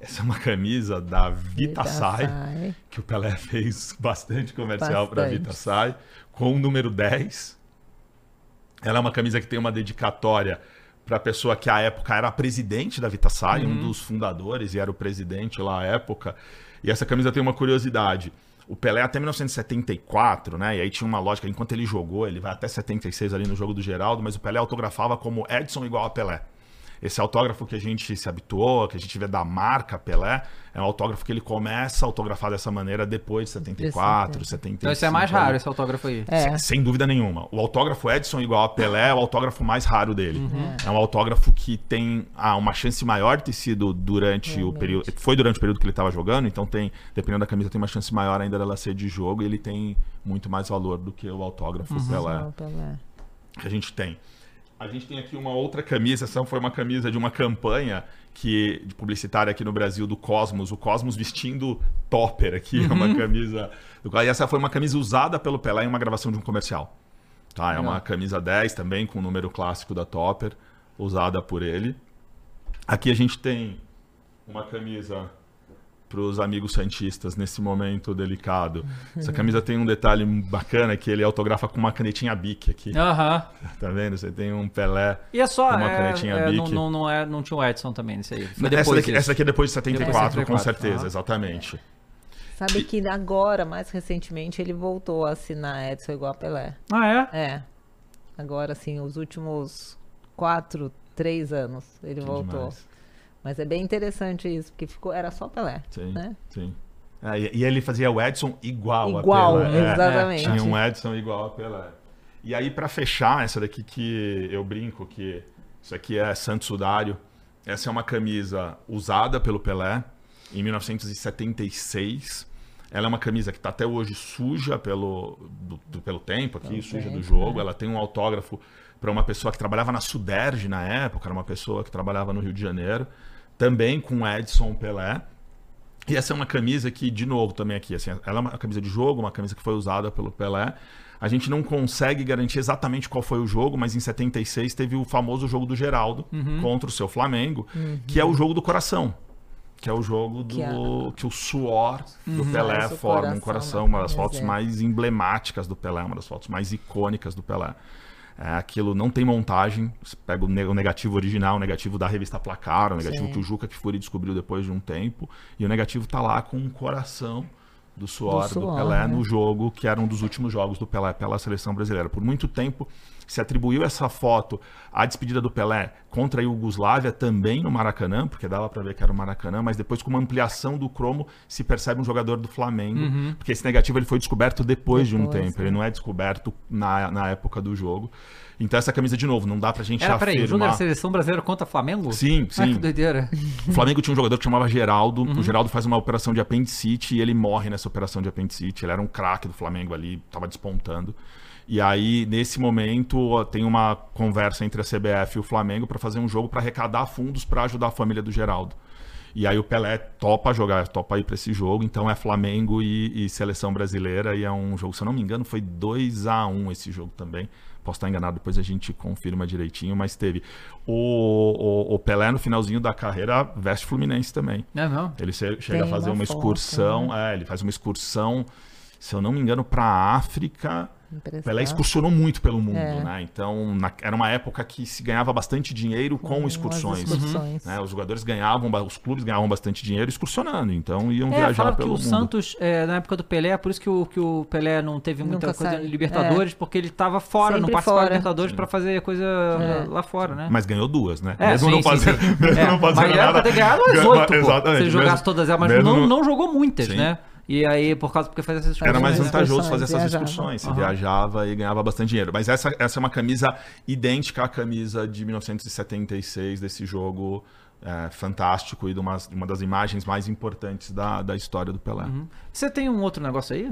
Essa é uma camisa da Vita Sai, Sai. que o Pelé fez bastante comercial para a. Vita Sai, com o número 10. Ela é uma camisa que tem uma dedicatória para a pessoa que à época era presidente da Vita Sai, um dos fundadores e era o presidente lá à época. E essa camisa tem uma curiosidade. O Pelé até 1974, né? E aí tinha uma lógica, enquanto ele jogou, ele vai até 76 ali no jogo do Geraldo, mas o Pelé autografava como Edson igual a Pelé. Esse autógrafo que a gente se habituou, que a gente vê da marca Pelé, é um autógrafo que ele começa a autografar dessa maneira depois de 74, 75. Então esse é mais raro, esse autógrafo aí. É. Sem, sem dúvida nenhuma. O autógrafo Edson igual a Pelé é o autógrafo mais raro dele. É um autógrafo que tem ah, uma chance maior de ter sido durante o Realmente. período. Foi durante o período que ele estava jogando, então tem, dependendo da camisa, tem uma chance maior ainda dela ser de jogo e ele tem muito mais valor do que o autógrafo Pelé Não, Pelé. que a gente tem. A gente tem aqui uma outra camisa, essa foi uma camisa de uma campanha que de publicitária aqui no Brasil do Cosmos, o Cosmos vestindo topper aqui, é uma camisa. E essa foi uma camisa usada pelo Pelé em uma gravação de um comercial. Tá, é uma camisa 10 também com o número clássico da Topper, usada por ele. Aqui a gente tem uma camisa para os amigos santistas nesse momento delicado. Essa camisa tem um detalhe bacana que ele autografa com uma canetinha Bic aqui. Aham. Tá vendo? Você tem um Pelé. E é só. Uma é, canetinha é, não, Bic. não, não, é, não tinha o Edson também nesse aí. Foi essa, daqui, essa daqui é depois de 74, Depois de com 74, certeza, aham. exatamente. Sabe que agora, mais recentemente, ele voltou a assinar Edson igual a Pelé. Ah, é? É. Agora, assim, os últimos quatro, três anos, ele Que voltou. demais. Mas é bem interessante isso, porque ficou, era só Pelé. Sim, Né? sim. É, e, e ele fazia o Edson igual, Igual, a Pelé. É, exatamente. tinha um Edson igual a Pelé. E aí, pra fechar, essa daqui que eu brinco que isso aqui é Santos Sudário. Essa é uma camisa usada pelo Pelé em 1976. Ela é uma camisa que está até hoje suja pelo, do- do- pelo tempo aqui, Pelo suja do jogo. né? Ela tem um autógrafo para uma pessoa que trabalhava na Suderge na época, era uma pessoa que trabalhava no Rio de Janeiro, também com Edson Pelé. E essa é uma camisa que, de novo, também aqui, assim, ela é uma camisa de jogo, uma camisa que foi usada pelo Pelé. A gente não consegue garantir exatamente qual foi o jogo, mas em 76 teve o famoso jogo do Geraldo contra o seu Flamengo, que é o jogo do coração. Que é o jogo do Que é- que o suor do Pelé forma um coração coração, na uma das fotos camiseta. mais emblemáticas do Pelé, uma das fotos mais icônicas do Pelé. É, aquilo não tem montagem. Você pega o ne- o negativo original, o negativo da revista Placar, o negativo Sim. que o Juca Kfouri descobriu depois de um tempo. E o negativo tá lá com o coração do suor do, Do suor, Pelé né? no jogo, que era um dos últimos jogos do Pelé pela seleção brasileira. Por muito tempo se atribuiu essa foto à despedida do Pelé contra a Iugoslávia também no Maracanã, porque dava para ver que era o Maracanã, mas depois com uma ampliação do cromo se percebe um jogador do Flamengo, porque esse negativo ele foi descoberto depois, de um Depois, tempo, né? ele não é descoberto na, na época do jogo. Então essa camisa de novo, não dá pra gente Era, peraí, o afirmar. da seleção brasileira contra Flamengo? Sim, Ai, sim. que doideira. O Flamengo tinha um jogador que chamava Geraldo. Uhum. O Geraldo faz uma operação de apendicite e ele morre nessa operação de apendicite. Ele era um craque do Flamengo ali, estava despontando. E aí, nesse momento, tem uma conversa entre a CBF e o Flamengo para fazer um jogo para arrecadar fundos para ajudar a família do Geraldo. E aí o Pelé topa jogar, topa ir para esse jogo. Então é Flamengo e, e seleção brasileira. E é um jogo, se eu não me engano, foi 2 a 1 esse jogo também. Posso estar enganado, depois a gente confirma direitinho, mas teve. O, o, o Pelé, no finalzinho da carreira, veste Fluminense também. Não, não. Ele che- chega a Tem fazer uma uma foto, excursão, é, ele faz uma excursão, se eu não me engano, para a África. O Pelé excursionou muito pelo mundo, É. né? Então, na- era uma época que se ganhava bastante dinheiro com Com excursões. excursões. né? Os jogadores ganhavam, os clubes ganhavam bastante dinheiro excursionando, então iam É, viajar falava que pelo o mundo. Santos, é, na época do Pelé, por isso que o, que o Pelé não teve muita Nunca coisa em Libertadores, porque ele tava fora, não Sempre participava fora. da Libertadores pra fazer coisa É. lá fora, né? Mas ganhou duas, né? É, mesmo sim, não sim, fazendo, sim. mesmo É, não fazendo mas nada. pra ter ganhado umas oito, se ele jogasse mesmo- todas elas, mas mesmo não, no- não jogou muitas, Sim. né? E aí, por causa porque fazia essas Era coisas, mais vantajoso fazer essas viajava. excursões. Você Aham. viajava e ganhava bastante dinheiro. Mas essa, essa é uma camisa idêntica à camisa de 1976 desse jogo é, fantástico e de uma, uma das imagens mais importantes da, da história do Pelé. Você tem um outro negócio aí?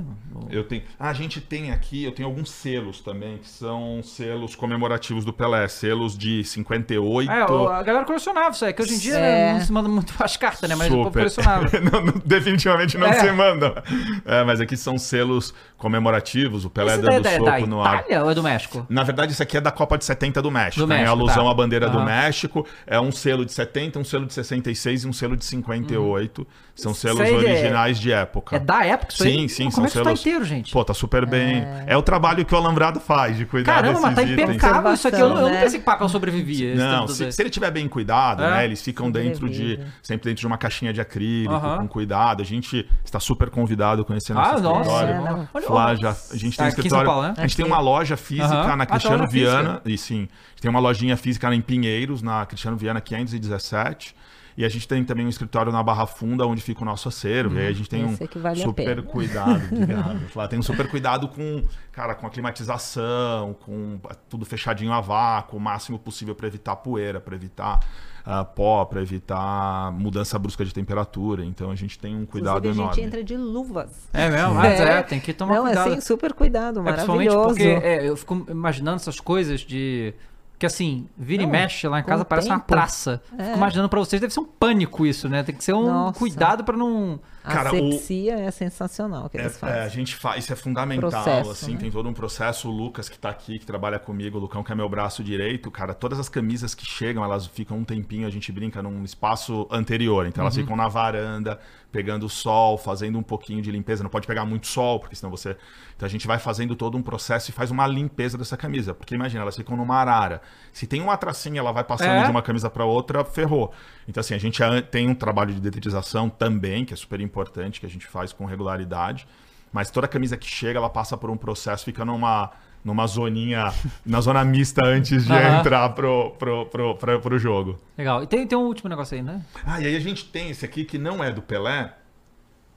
Eu tenho. Ah, a gente tem aqui, eu tenho alguns selos também, que são selos comemorativos do Pelé, selos de 58. É, a galera colecionava isso aí, que hoje em dia É. não se manda muito as cartas, né? Mas o povo Super. colecionava. Não, não, definitivamente não É. se manda. É, mas aqui são selos comemorativos, o Pelé dando é da, soco da no ar. Itália ou é do México? Na verdade, isso aqui é da Copa de 70 do México. Do né? México, é alusão tá. à bandeira do Aham. México. É um selo de 70, um selo de 66 e um selo de 58. São selos Uhum. aí é- originais de época. É da época isso aí? Sim, sim, Pô, são Como é que tá selos- inteiro, gente? Pô, tá super bem. É, o trabalho que o Alambrado faz de cuidar Caramba, mas tá desses itens. impecável isso aqui. Eu, não- eu não né? pensei que papel sobrevivia. Não, se, se ele tiver bem cuidado, É. né? Eles ficam dentro de. Sobrevive. Sempre dentro de uma caixinha de acrílico, Aham. com cuidado. A gente está super convidado a conhecer nosso Ah, nossa. É. Olha, Olha. já, a gente tem Ah, um em escritório. Paulo, né? A gente tem uma loja física na Ah, tem Cristiano loja física. Viana. E sim, a gente tem uma lojinha física em Pinheiros, na Cristiano Viana 517. E a gente tem também um escritório na Barra Funda, onde fica o nosso acervo. E aí a gente tem um Esse aqui vale a super cuidado. Flá. Tem um super cuidado com, cara, com a climatização, com tudo fechadinho a vácuo, o máximo possível para evitar poeira, para evitar ah, pó, para evitar mudança brusca de temperatura. Então a gente tem um cuidado Inclusive, a enorme. gente entra de luvas. É mesmo? Mas é, tem que tomar Não, cuidado. assim, super cuidado, É, principalmente maravilhoso. porque é, eu fico imaginando essas coisas de. Que assim, vira e Não, mexe lá em casa parece uma tempo. praça. É. Fico imaginando pra vocês, deve ser um pânico isso, né? Tem que ser um Nossa. cuidado pra não. A Cara, o- asepsia é sensacional que É, eles é, fazem. a gente faz, isso é fundamental, Processo, assim, né? tem todo um processo. O Lucas que tá aqui, que trabalha comigo, o Lucão que é meu braço direito, cara, todas as camisas que chegam, elas ficam um tempinho, a gente brinca num espaço anterior, então elas ficam na varanda, pegando sol, fazendo um pouquinho de limpeza, não pode pegar muito sol, porque senão você... Então a gente vai fazendo todo um processo e faz uma limpeza dessa camisa, porque imagina, elas ficam numa arara. Se tem uma tracinha, ela vai passando É. de uma camisa para outra, ferrou. Então assim, a gente a- tem um trabalho de detetização também, que é super importante, que a gente faz com regularidade. Mas toda camisa que chega, ela passa por um processo, fica numa, numa zoninha, na zona mista antes de Aham. entrar pro, pro, pro, pro, pro jogo. Legal. E tem, tem um último negócio aí, né? Ah, e aí a gente tem esse aqui que não é do Pelé.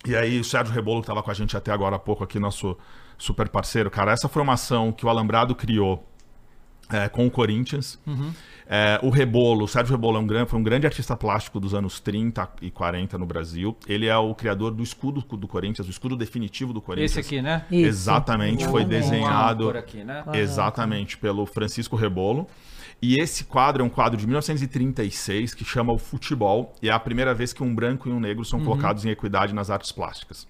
E aí o Sérgio Rebolo, que estava com a gente até agora há pouco aqui, nosso super parceiro, cara, essa foi uma ação que o Alambrado criou é, com o Corinthians. É, o Rebolo, o Sérgio Rebolo é um grande, foi um grande artista plástico dos anos 30 e 40 no Brasil. Ele é o criador do escudo do Corinthians, o escudo definitivo do Corinthians. Esse aqui, né? Isso. Exatamente, foi desenhado aqui, né? exatamente pelo Francisco Rebolo. E esse quadro é um quadro de 1936 que chama o Futebol e é a primeira vez que um branco e um negro são colocados em equidade nas artes plásticas.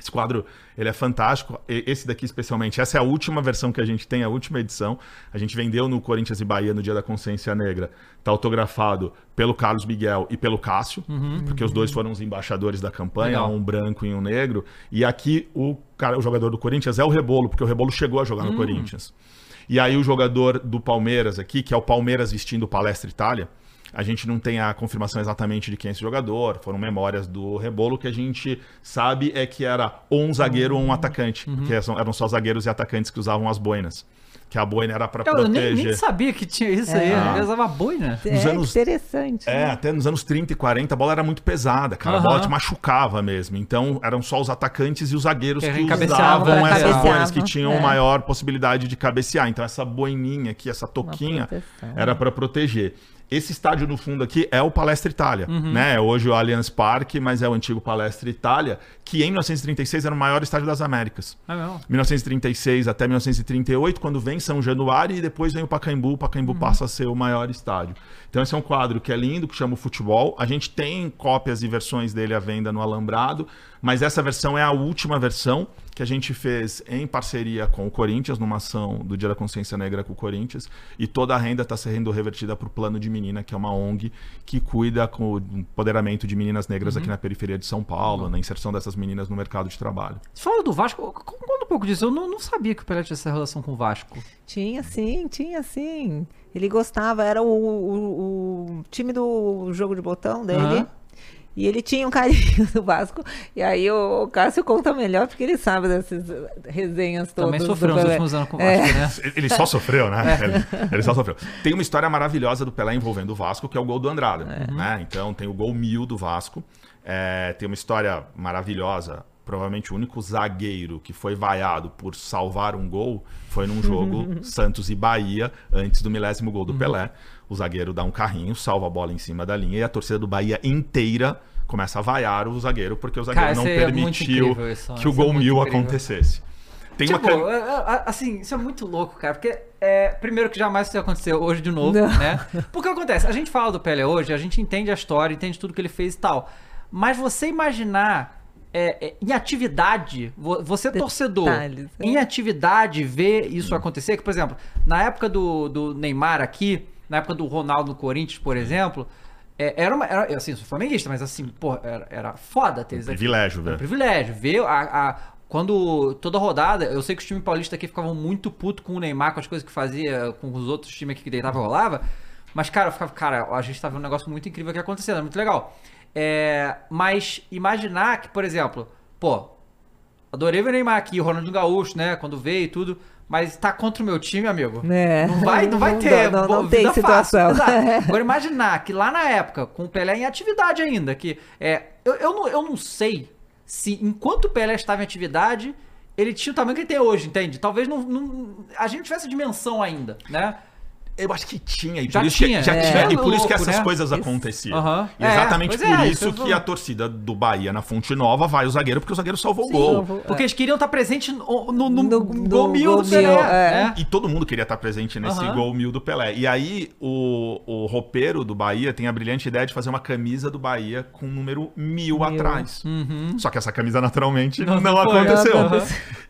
Esse quadro, ele é fantástico. Esse daqui especialmente, essa é a última versão que a gente tem, a última edição. A gente vendeu no Corinthians e Bahia no Dia da Consciência Negra. Tá autografado pelo Carlos Miguel e pelo Cássio, porque os dois foram os embaixadores da campanha, Legal. um branco e um negro. E aqui o, cara, o jogador do Corinthians é o Rebolo, porque o Rebolo chegou a jogar no Corinthians. E aí o jogador do Palmeiras aqui, que é o Palmeiras vestindo Palestra Itália, a gente não tem a confirmação exatamente de quem é esse jogador, foram memórias do Rebolo, que a gente sabe é que era ou um zagueiro ou um atacante, que são- eram só zagueiros e atacantes que usavam as boinas. Que a boina era para Eu nem, proteger. nem sabia que tinha isso aí. É. Eu usava boina. É Nos anos- interessante. É, né? até nos anos 30 e 40 a bola era muito pesada, cara. A Aham. bola te machucava mesmo. Então eram só os atacantes e os zagueiros Que que, usavam essas boinas, que tinham É. maior possibilidade de cabecear. Então essa boininha aqui, essa toquinha, era para proteger. Esse estádio no fundo aqui é o Palestra Itália, né? É Hoje o Allianz Parque, mas é o antigo Palestra Itália, que em 1936 era o maior estádio das Américas. É mesmo. 1936 até 1938, quando vem São Januário e depois vem o Pacaembu, o Pacaembu passa a ser o maior estádio. Então esse é um quadro que é lindo, que chama o Futebol. A gente tem cópias e versões dele à venda no Alambrado, mas essa versão é a última versão que a gente fez em parceria com o Corinthians, numa ação do Dia da Consciência Negra com o Corinthians, e toda a renda está sendo revertida para o Plano de Menina, que é uma ONG que cuida com o empoderamento de meninas negras aqui na periferia de São Paulo, na inserção dessas meninas no mercado de trabalho. Você falou do Vasco, conta um pouco disso. Eu não, não sabia que o Pelé tinha essa relação com o Vasco. Tinha sim, tinha sim. Ele gostava, era o, o- o time do jogo de botão dele. Aham. E ele tinha um carinho do Vasco. E aí o, Cássio conta melhor, porque ele sabe dessas resenhas todas. Também do sofreu nos Pelé. últimos anos com o É. Vasco, né? Ele só sofreu, né? Ele, ele só sofreu. Tem uma história maravilhosa do Pelé envolvendo o Vasco, que é o gol do Andrada. Né? Então tem o gol mil do Vasco. É, tem uma história maravilhosa. Provavelmente o único zagueiro que foi vaiado por salvar um gol foi num jogo Santos e Bahia, antes do milésimo gol do Pelé. O zagueiro dá um carrinho, salva a bola em cima da linha e a torcida do Bahia inteira começa a vaiar o zagueiro, porque o zagueiro Cara, não é permitiu incrível, isso, que o é gol muito mil incrível. acontecesse. Tem Tipo, uma é, é, assim, isso é muito louco, cara. Porque, é, primeiro que jamais isso ia acontecer hoje de novo, Não. né? Porque acontece, a gente fala do Pelé hoje, a gente entende a história, entende tudo que ele fez e tal. Mas você imaginar é, é, em atividade, vo- você torcedor, Detalhes, é. em atividade, ver isso acontecer, que, por exemplo, na época do, do Neymar aqui, na época do Ronaldo no Corinthians, por exemplo, é, era uma. Era, assim, eu sou flamenguista, mas assim, pô, era, era foda ter aqui. privilégio, É um velho. privilégio. Ver a, a- quando toda rodada, eu sei que os times paulistas aqui ficavam muito puto com o Neymar, com as coisas que fazia, com os outros times aqui que deitava e rolava. Mas, cara, eu ficava, cara, a gente tá vendo um negócio muito incrível aqui acontecendo, é muito legal. É, mas imaginar que, por exemplo, pô, adorei ver o Neymar aqui, o Ronaldinho Gaúcho, né, quando veio e tudo, mas tá contra o meu time, amigo. É. Não vai, não vai Não ter. dá, não- não tem situação. Agora imaginar que lá na época, com o Pelé em atividade ainda, que é, eu, eu, não, eu não sei se enquanto o Pelé estava em atividade, ele tinha o tamanho que ele tem hoje, entende? Talvez não, não- a gente tivesse dimensão ainda, né? Eu acho que tinha, e Já por isso, tinha, que, já é. tinha, e por isso que Louco, essas né? coisas aconteciam. Aham. E exatamente É, por é, isso que a torcida do Bahia na Fonte Nova vai o zagueiro, porque o zagueiro salvou o gol. salvou. Porque eles queriam estar presentes no, no, no, No- gol mil do Pelé, mil, é. né? E todo mundo queria estar presente nesse Aham. gol mil do Pelé. E aí, o, o roupeiro do Bahia tem a brilhante ideia de fazer uma camisa do Bahia com o número mil, atrás. Só que essa camisa, naturalmente, Não não, foi, aconteceu.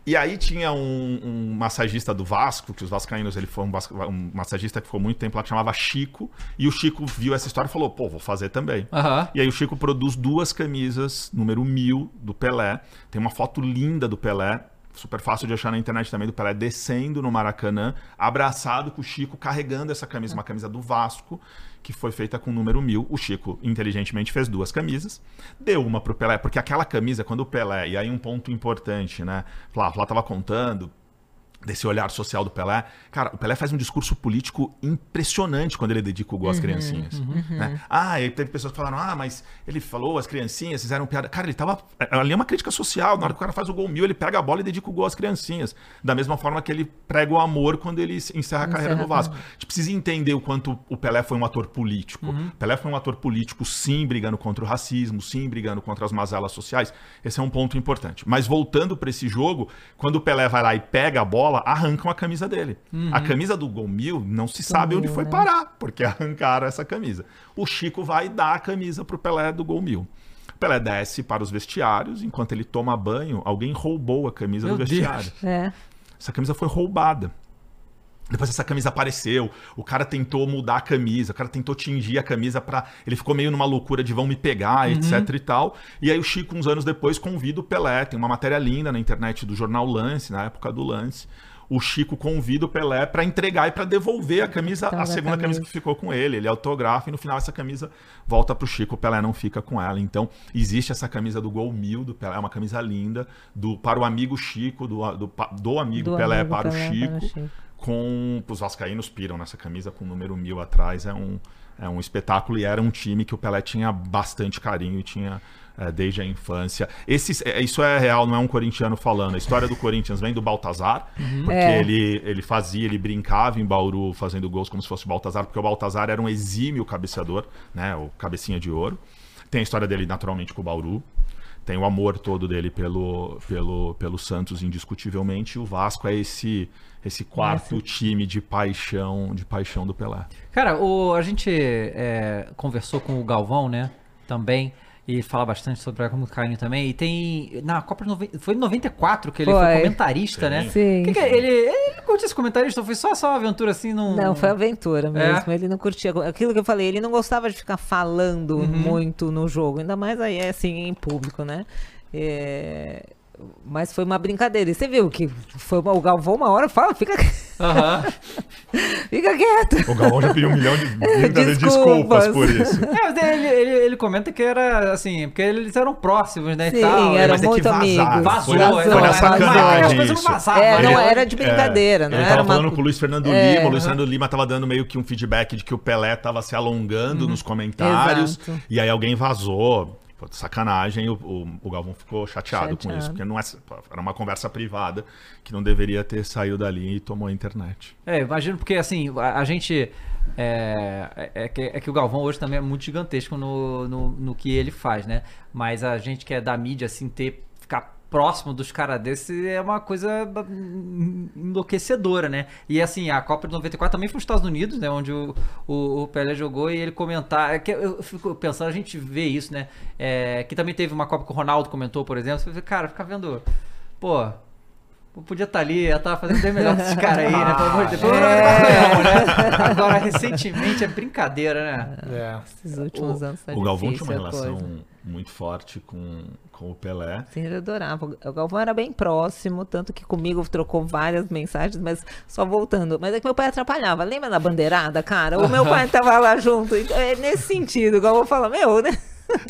E aí tinha um, um massagista do Vasco, que os vascaínos, ele foi um, vasco- um massagista que ficou muito tempo lá, que chamava Chico. E o Chico viu essa história e falou, pô, vou fazer também. Aham. E aí o Chico produz duas camisas, número mil, do Pelé. Tem uma foto linda do Pelé, super fácil de achar na internet também, do Pelé descendo no Maracanã, abraçado com o Chico, carregando essa camisa, uma camisa do Vasco, que foi feita com o número mil. O Chico, inteligentemente, fez duas camisas, deu uma pro Pelé, porque aquela camisa, quando o Pelé, e aí um ponto importante, né? Flá, Flá tava contando, desse olhar social do Pelé. Cara, o Pelé faz um discurso político impressionante quando ele dedica o gol às criancinhas. né? Ah, e teve pessoas que falaram, ah, mas ele falou as criancinhas, fizeram piada. Cara, ele tava. Ali é uma crítica social. Na hora que o cara faz o gol mil, ele pega a bola e dedica o gol às criancinhas. Da mesma forma que ele prega o amor quando ele encerra a carreira no Vasco. A gente precisa entender o quanto o Pelé foi um ator político. O Pelé foi um ator político, sim, brigando contra o racismo, sim, brigando contra as mazelas sociais. Esse é um ponto importante. Mas voltando para esse jogo, quando o Pelé vai lá e pega a bola, arrancam a camisa dele. A camisa do Gol Mil não se sabe onde foi parar, porque arrancaram essa camisa. O Chico vai dar a camisa pro Pelé do Gol Mil. O Pelé desce para os vestiários, enquanto ele toma banho, alguém roubou a camisa Meu do vestiário. Deus. É. Essa camisa foi roubada. Depois essa camisa apareceu, o cara tentou mudar a camisa, o cara tentou tingir a camisa para ele ficou meio numa loucura de vão me pegar, etc e tal. E aí o Chico uns anos depois convida o Pelé, tem uma matéria linda na internet do jornal Lance, na época do Lance. O Chico convida o Pelé para entregar e para devolver a camisa, a Então, segunda camisa camisa. que ficou com ele. Ele autografa e no final essa camisa volta pro Chico, o Pelé não fica com ela. Então, existe essa camisa do Gol Mil do Pelé, é uma camisa linda do para o amigo Chico, do, do, do amigo Do Pelé amigo para o Pelé para o Chico Chico. Com os vascaínos piram nessa camisa com o número mil atrás é um é um espetáculo e era um time que o Pelé tinha bastante carinho e tinha é, desde a infância. Esse, é, isso é real, não é um corintiano falando. A história do Corinthians vem do Baltazar, porque É. ele, ele fazia, ele brincava em Bauru fazendo gols como se fosse o Baltazar, porque o Baltazar era um exímio cabeceador, né, o cabecinha de ouro. Tem a história dele naturalmente com o Bauru. Tem o amor todo dele pelo, pelo, pelo Santos, indiscutivelmente. E o Vasco é esse esse quarto time de paixão de paixão do Pelé. Cara, o, a gente é, conversou com o Galvão, né? Também. E fala bastante sobre como carinho também. E tem. Na Copa de 90, Foi em 94 que ele foi, Foi. comentarista, né? Sim. Que que é? ele, ele curte esse comentarista ou foi só, só uma aventura assim? Num... Não, foi aventura mesmo. É? Ele não curtia. Aquilo que eu falei, ele não gostava de ficar falando Uhum. muito no jogo, ainda mais aí assim em público, né? É, Mas foi uma brincadeira. E você viu que foi uma- o Galvão uma hora fala, fica, Aham. fica quieto. O Galvão já pediu um milhão de, de desculpas desculpas. por isso. É, mas ele, ele, ele comenta que era assim, porque eles eram próximos, né? e Sim, tal, era mas que muito vazar. amigo. Vazou, Foi na- é, foi não, na é, sacanagem mas as coisas não isso. vazavam. É, né? não era de brincadeira, não ele era tava uma falando com o Luiz Fernando É, Lima, o Luiz. Fernando Lima tava dando meio que um feedback de que o Pelé tava se alongando nos comentários, Exato. e aí alguém vazou. Sacanagem, o, o, o Galvão ficou chateado, com Chateado. isso, porque não é, era uma conversa privada que não deveria ter saído dali e tomou a internet. É, imagino porque assim, a, a gente. É, é, é que, é que o Galvão hoje também é muito gigantesco no, no, no que ele faz, né? Mas a gente que é da mídia, assim, ter. ficar próximo dos caras desses é uma coisa enlouquecedora, né? E assim, a Copa de 94 também foi nos Estados Unidos, né? Onde o, o, o Pelé jogou e ele comentar. É que eu fico pensando, a gente vê isso, né? É, que também teve uma Copa que o Ronaldo comentou, por exemplo. Você vê, cara, fica vendo. Pô, Pô, Podia estar ali, ela tava fazendo bem melhor que esses caras aí, né? Pelo amor de Deus. É. Agora, recentemente, é brincadeira, né? É. Esses últimos anos tá o Galvão tinha uma difícil relação coisa. Muito forte com, com o Pelé. Sim, ele adorava. O Galvão era bem próximo, tanto que comigo trocou várias mensagens, mas só voltando. Mas é que meu pai atrapalhava. Lembra da bandeirada, cara? O meu pai tava lá junto. Então, É nesse sentido. O Galvão fala, meu, né?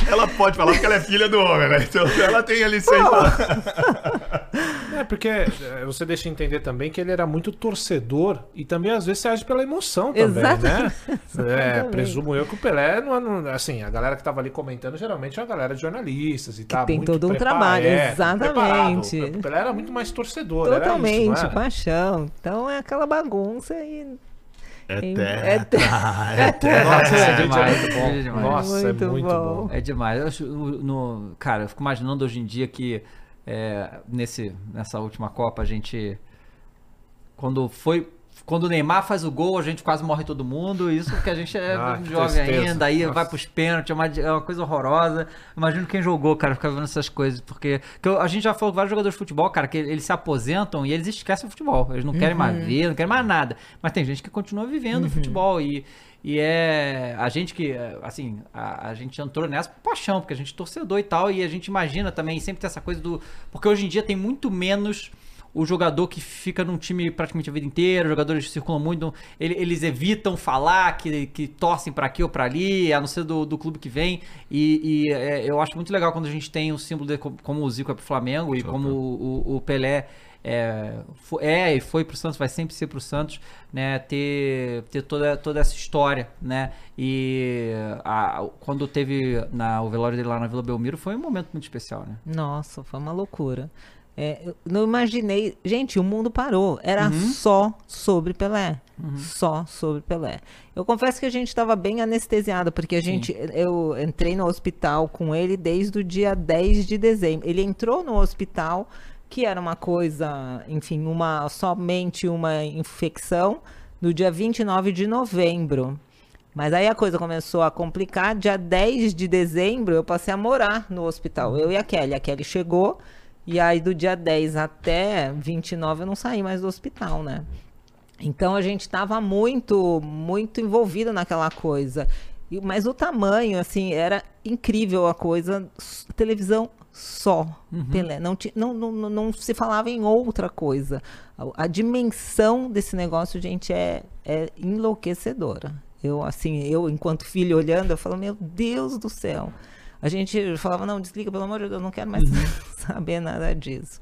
Ela pode falar porque ela é filha do homem, né? Então ela tem a licença. É, porque é, você deixa entender também que ele era muito torcedor e também às vezes você age pela emoção também, Exatamente. né? É, presumo eu que o Pelé, não, não- assim, a galera que tava ali comentando geralmente é uma galera de jornalistas e tá tem muito todo um trabalho, é, exatamente. preparado. O Pelé era muito mais torcedor, era Totalmente, isso, paixão. Então é aquela bagunça e. É É tetra, é tetra. Nossa, É demais, é muito bom. é demais. Nossa, Muito é muito bom. bom. É demais. Eu acho, no, no- cara, eu fico imaginando hoje em dia que é, nesse, nessa última Copa a gente. Quando foi. Quando o Neymar faz o gol, a gente quase morre todo mundo. Isso porque a gente é Ah, que jovem tristeza. ainda, aí Nossa. vai pros pênaltis, é uma, é uma coisa horrorosa. Imagino quem jogou, cara, ficar vendo essas coisas. Porque que eu- a gente já falou com vários jogadores de futebol, cara, que eles se aposentam e eles esquecem o futebol. Eles não querem mais ver, não querem mais nada. Mas tem gente que continua vivendo o futebol e. E é a gente que, assim, a, a gente entrou nessa por paixão, porque a gente é torcedor e tal, e a gente imagina também, sempre tem essa coisa do. Porque hoje em dia tem muito menos o jogador que fica num time praticamente a vida inteira, os jogadores circulam muito, ele- eles evitam falar que, que torcem pra aqui ou pra ali, a não ser do, do clube que vem. E, e, é, eu acho muito legal quando a gente tem um símbolo de- como o Zico é pro Flamengo e como o, o- o Pelé é, é e foi pro Santos, vai sempre ser pro Santos, né? Ter, ter toda, toda essa história, né? E a- quando teve na, o velório dele lá na Vila Belmiro foi um momento muito especial, né? Nossa, foi uma loucura. É, não imaginei. Gente, o mundo parou. Era só sobre Pelé. Só sobre Pelé. Eu confesso que a gente estava bem anestesiado, porque a gente. Eu entrei no hospital com ele desde o dia 10 de dezembro. Ele entrou no hospital, que era uma coisa, enfim, uma somente uma infecção, no dia 29 de novembro. Mas aí a coisa começou a complicar. Dia 10 de dezembro, eu passei a morar no hospital. Eu e a Kelly. A Kelly chegou. E aí, do dia 10 até 29, eu não saí mais do hospital, né? Então a gente estava muito, muito envolvido naquela coisa. E- Mas o tamanho, assim, era incrível a coisa. Televisão só. Pelé. Não, ti- não, não, não, não se falava em outra coisa. A, a dimensão desse negócio, gente, é, é enlouquecedora. Eu, assim, eu, enquanto filho olhando, eu falo, meu Deus do céu. A gente falava, não, desliga, pelo amor de Deus, eu não quero mais saber nada disso.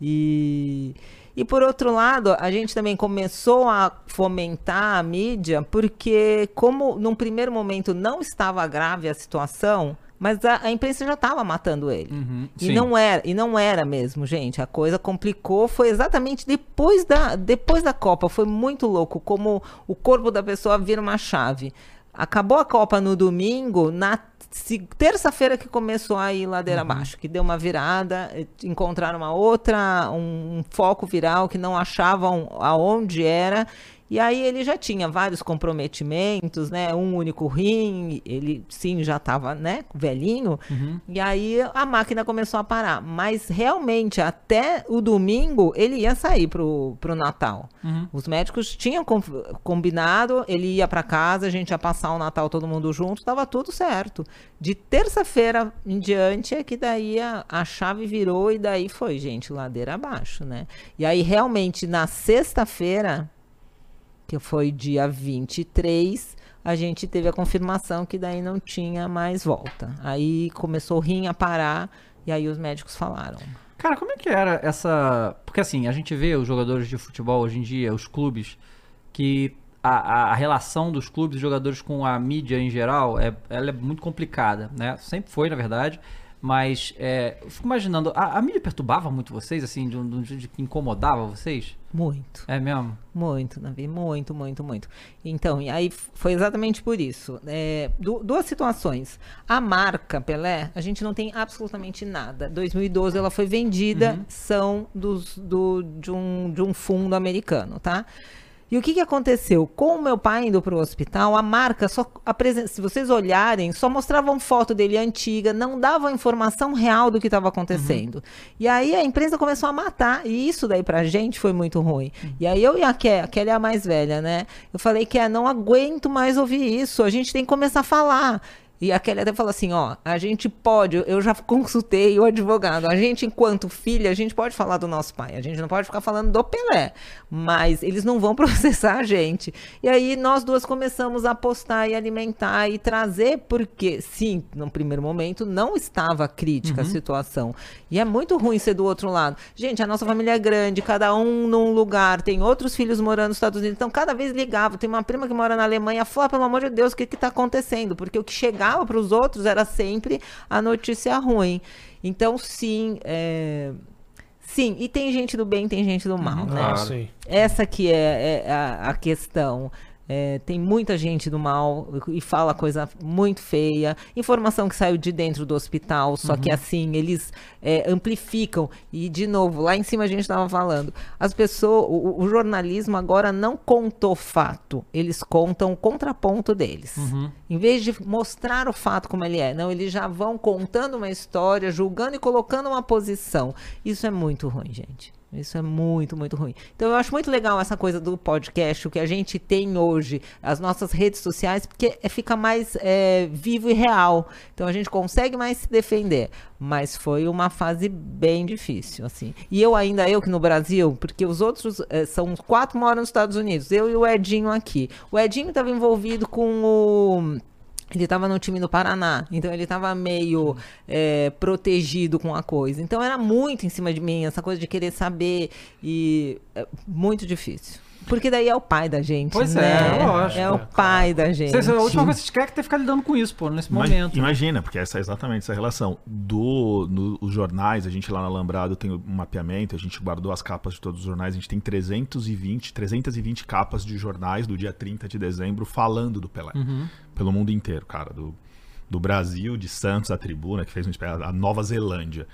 E, e por outro lado, a gente também começou a fomentar a mídia, porque como num primeiro momento não estava grave a situação, mas a, a imprensa já estava matando ele. e sim. não era, e não era mesmo, gente. A coisa complicou, foi exatamente depois da, depois da Copa. Foi muito louco como o corpo da pessoa vira uma chave. Acabou a Copa no domingo, na terça-feira que começou a ir ladeira abaixo, que deu uma virada, eh, encontraram uma outra, um, um foco viral que não achavam aonde era. E aí ele já tinha vários comprometimentos, né? Um único rim, ele sim já estava, né, velhinho. E aí a máquina começou a parar. Mas realmente até o domingo ele ia sair pro, pro Natal. Os médicos tinham com- combinado, ele ia para casa, a gente ia passar o Natal todo mundo junto, estava tudo certo. De terça-feira em diante é que daí a, a chave virou e daí foi, gente, ladeira abaixo, né? E aí realmente na sexta-feira que foi dia 23, a gente teve a confirmação que daí não tinha mais volta. Aí começou o rim a parar e aí os médicos falaram. Cara, como é que era essa. Porque assim, a gente vê os jogadores de futebol hoje em dia, os clubes, que a, a- relação dos clubes e jogadores com a mídia em geral é, ela é muito complicada, né? Sempre foi, na verdade. Mas é, eu fico imaginando, a, a mídia perturbava muito vocês, assim, de um, de um jeito que incomodava vocês? Muito. É mesmo? Muito, Davi, muito, muito, muito. Então, e aí foi exatamente por isso. É, du- duas situações. A marca Pelé, a gente não tem absolutamente nada. 2012 ela foi vendida, são dos, do, de, um, de um fundo americano, tá? E o que, que aconteceu? Com o meu pai indo para o hospital, a marca só apresenta, se vocês olharem, só mostravam foto dele antiga, não davam informação real do que estava acontecendo. E aí a imprensa começou a matar, e isso daí pra gente foi muito ruim. E aí eu e a Ké, a Kelly é a mais velha, né? Eu falei que não aguento mais ouvir isso, a gente tem que começar a falar. E a Kelly até falou assim, ó, a gente pode, eu já consultei o advogado, a gente enquanto filha, a gente pode falar do nosso pai, a gente não pode ficar falando do Pelé, mas eles não vão processar a gente. E aí nós duas começamos a postar e alimentar e trazer, porque sim, no primeiro momento não estava crítica a situação. E é muito ruim ser do outro lado. Gente, a nossa família é grande, cada um num lugar, tem outros filhos morando nos Estados Unidos, então cada vez ligava. Tem uma prima que mora na Alemanha, falou, pelo amor de Deus, o que está acontecendo? Porque o que chegava para os outros era sempre a notícia ruim. Então, sim, é, sim, e tem gente do bem, tem gente do mal, né? Ah, sim. Essa que é, é a, a questão. É, tem muita gente do mal e fala coisa muito feia. Informação que saiu de dentro do hospital, só que assim, eles é, amplificam. E, de novo, lá em cima a gente estava falando. As pessoas, o, o jornalismo agora não contou fato, eles contam o contraponto deles. Em vez de mostrar o fato como ele é, não, eles já vão contando uma história, julgando e colocando uma posição. Isso é muito ruim, gente. Isso é muito, muito ruim. Então eu acho muito legal essa coisa do podcast, o que a gente tem hoje, as nossas redes sociais, porque é- fica mais é, vivo e real. Então a gente consegue mais se defender. Mas foi uma fase bem difícil, assim. E eu ainda, eu que no Brasil, porque os outros eh, são quatro moram nos Estados Unidos, eu e o Edinho aqui. O Edinho estava envolvido com o Ele estava no time do Paraná, então ele estava meio é, protegido com a coisa. Então era muito em cima de mim, essa coisa de querer saber e é muito difícil. Porque daí é o pai da gente. Pois é, né? lógico. É o pai da gente. Vocês- a última coisa que vocês querem é que ter que ficar lidando com isso, pô, nesse Ima- momento. Imagina, porque essa é exatamente essa relação. Do, no- os jornais, a gente lá na Alambrado tem um mapeamento, a gente guardou as capas de todos os jornais, a gente tem 320, 320 capas de jornais do dia 30 de dezembro falando do Pelé. Pelo mundo inteiro, cara. Do, do Brasil, de Santos, a Tribuna, que fez um a Nova Zelândia.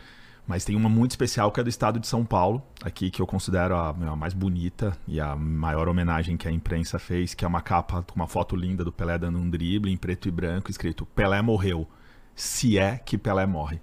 Mas tem uma muito especial que é do estado de São Paulo, aqui que eu considero a, meu, a mais bonita e a maior homenagem que a imprensa fez, que é uma capa com uma foto linda do Pelé dando um drible em preto e branco, escrito Pelé morreu, se é que Pelé morre.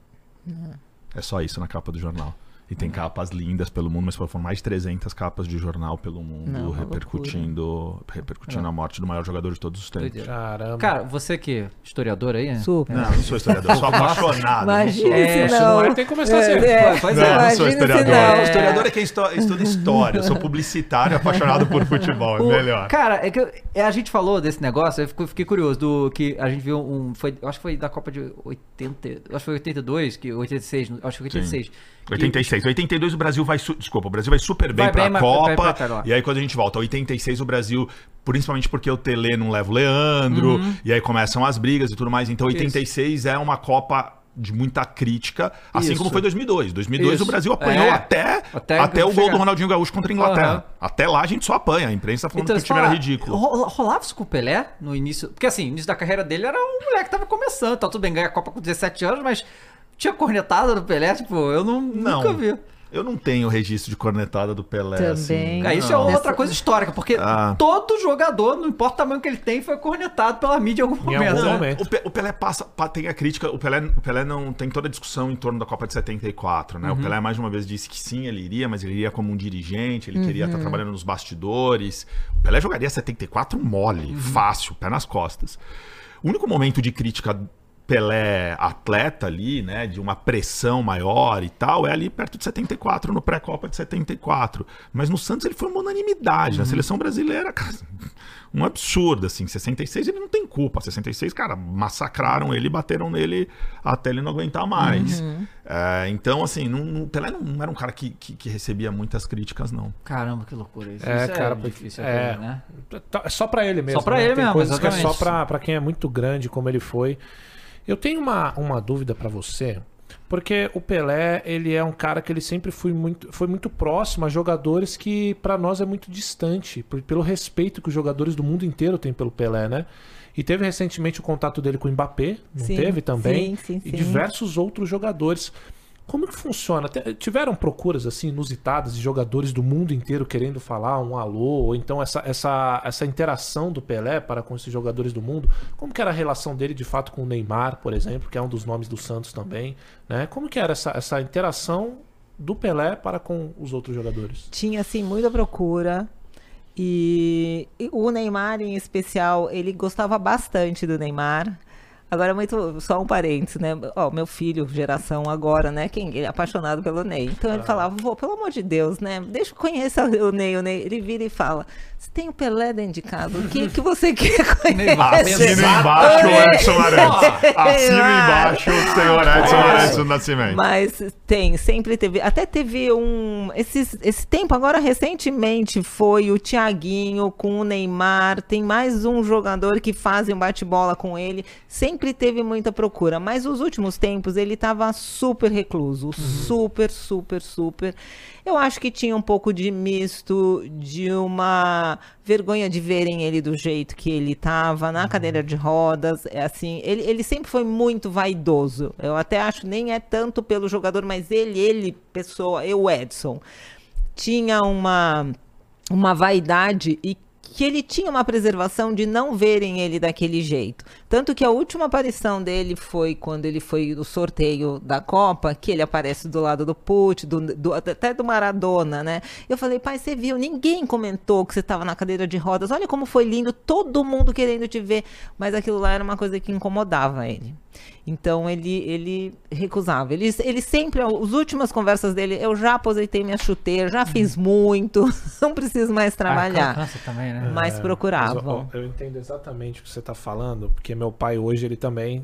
É só isso na capa do jornal. E tem capas lindas pelo mundo, mas foram mais de 300 capas de jornal pelo mundo Não, uma repercutindo, repercutindo a morte do maior jogador de todos os tempos. Caramba. Cara, você que é historiador aí, né? Super. Não, não sou historiador, eu sou apaixonado. não Imagina sou. É, se se não. não é, tem que começar a ser. É, Pois Não, é. eu não sou historiador. não. Historiador é quem estuda história. Eu sou publicitário apaixonado por futebol. É O- melhor. Cara, é que eu- é, a gente falou desse negócio, eu fico- fiquei curioso do que a gente viu um, foi, eu acho que foi da Copa de 80, eu acho que foi 82, que 86, acho que foi 86. que- 86. 82 o Brasil vai. Desculpa, o Brasil vai super bem Vai pra bem, vai Copa. pra e aí quando a gente volta, 86 o Brasil, principalmente porque o Tele não leva o Leandro, e aí começam as brigas e tudo mais. Então 86 é uma Copa de muita crítica, assim Isso. como foi 2002. 2002 Isso. o Brasil apanhou É. até, Até até, o gol chegar. do Ronaldinho Gaúcho contra a Inglaterra. Aham. Até lá a gente só apanha. A imprensa tá falando que o time era fala, ridículo. ro- Rolava isso com o Pelé no início? Porque assim, no início da carreira dele era um moleque que tava começando, tá tudo bem, ganha a Copa com 17 anos, mas tinha cornetada do Pelé, tipo, eu não, Não. nunca vi. Eu não tenho registro de cornetada do Pelé. Também. Assim. É, isso Não. é outra coisa histórica, porque Ah. todo jogador, não importa o tamanho que ele tem, foi cornetado pela mídia em algum Em momento. algum né? momento. O, Pe- o Pelé passa, pa- tem a crítica, o Pelé, o Pelé não tem toda a discussão em torno da Copa de 74, né? O Pelé mais uma vez disse que sim, ele iria, mas ele iria como um dirigente, ele queria estar trabalhando nos bastidores. O Pelé jogaria 74 mole, fácil, pé nas costas. O único momento de crítica Pelé atleta ali, né, de uma pressão maior e tal, é ali perto de 74, no pré-copa de 74. Mas no Santos ele foi uma unanimidade, na seleção brasileira, cara, um absurdo, assim. 66 ele não tem culpa, 66, cara, massacraram ele, bateram nele até ele não aguentar mais. É, então, assim, não, não- Pelé não, não era um cara que, que, que recebia muitas críticas, não. Caramba, que loucura isso. É, Isso cara, difícil, é. né? Tá- É só pra ele mesmo. Só pra né? ele Tem mesmo, coisas que é só pra quem é muito grande, como ele foi. Eu tenho uma, uma dúvida pra você, porque o Pelé, ele é um cara que ele sempre foi muito, foi muito próximo a jogadores que pra nós é muito distante, por- pelo respeito que os jogadores do mundo inteiro têm pelo Pelé, né? E teve recentemente o contato dele com o Mbappé, não Sim, teve também? sim, sim, e diversos outros jogadores. Como que funciona? Tiveram procuras assim inusitadas de jogadores do mundo inteiro querendo falar um alô, ou então essa, essa, essa interação do Pelé para com esses jogadores do mundo? Como que era a relação dele de fato com o Neymar, por exemplo, que é um dos nomes do Santos também, né? Como que era essa, essa interação do Pelé para com os outros jogadores? Tinha, assim, muita procura. E, e o Neymar, em especial, ele gostava bastante do Neymar. Agora, muito, só um parênteses, né? Ó, meu filho, geração agora, né? Quem é apaixonado pelo Ney. Então ele falava, vô, pelo amor de Deus, né? Deixa eu conhecer o Ney, o Ney. Ele vira e fala: Você tem o Pelé dentro de casa, o que, que você quer Neymar, conhecer? Assina embaixo, É. Edson Arantes. Assina embaixo, senhor Edson É. Arantes do Nascimento. Mas tem, sempre teve. Até teve um. Esses, esse tempo, agora recentemente, foi o Thiaguinho com o Neymar. Tem mais um jogador que fazem um bate-bola com ele. Sempre teve muita procura. Mas os últimos tempos ele tava super recluso. Super, super, super. Eu acho que tinha um pouco de misto, de uma vergonha de verem ele do jeito que ele tava, na cadeira de rodas. É assim, ele, ele sempre foi muito vaidoso. Eu até acho nem é tanto pelo jogador, mas ele, ele, pessoa, eu, Edson, tinha uma, uma vaidade e que ele tinha uma preservação de não verem ele daquele jeito. Tanto que a última aparição dele foi quando ele foi no sorteio da Copa, que ele aparece do lado do Putin, do, do- até do Maradona, né? Eu falei, pai, você viu? Ninguém comentou que você estava na cadeira de rodas. Olha como foi lindo, todo mundo querendo te ver. Mas aquilo lá era uma coisa que incomodava ele. Então ele, ele recusava. Ele, ele sempre, as últimas conversas dele, eu já aposentei minha chuteira, já fiz muito, não preciso mais trabalhar. Ah, cansa também, né? Mas Mas, procuravam. ó, eu entendo exatamente o que você tá falando, porque meu pai hoje ele também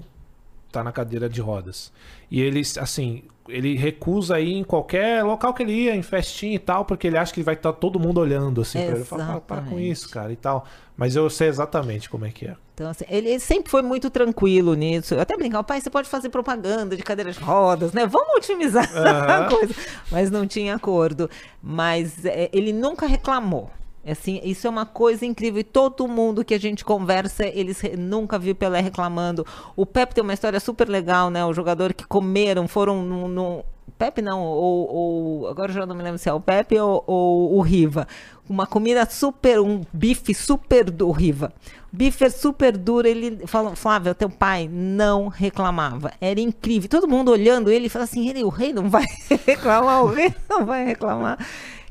tá na cadeira de rodas. E ele, assim, ele recusa ir em qualquer local que ele ia, em festinha e tal, porque ele acha que vai estar todo mundo olhando assim pra ele. Fala, "Para- para com Exatamente. isso, cara, e tal. Mas eu sei exatamente como é que é. Então, assim, ele, ele sempre foi muito tranquilo nisso. Eu até brincava, pai, você pode fazer propaganda de cadeira de rodas, né? Vamos otimizar a Aham. coisa. Mas não tinha acordo. Mas é, ele nunca reclamou. Assim, isso é uma coisa incrível. E todo mundo que a gente conversa, eles nunca viu Pelé reclamando. O Pepe tem uma história super legal, né? O jogador que comeram, foram no. no- Pepe não, ou, ou- Agora eu já não me lembro se é o Pepe ou, ou o Riva. Uma comida super, um bife super Riva. Bife é super duro. Ele falou, Flávio, teu pai não reclamava. Era incrível. Todo mundo olhando ele falava assim: ele, o rei não vai reclamar, o rei não vai reclamar.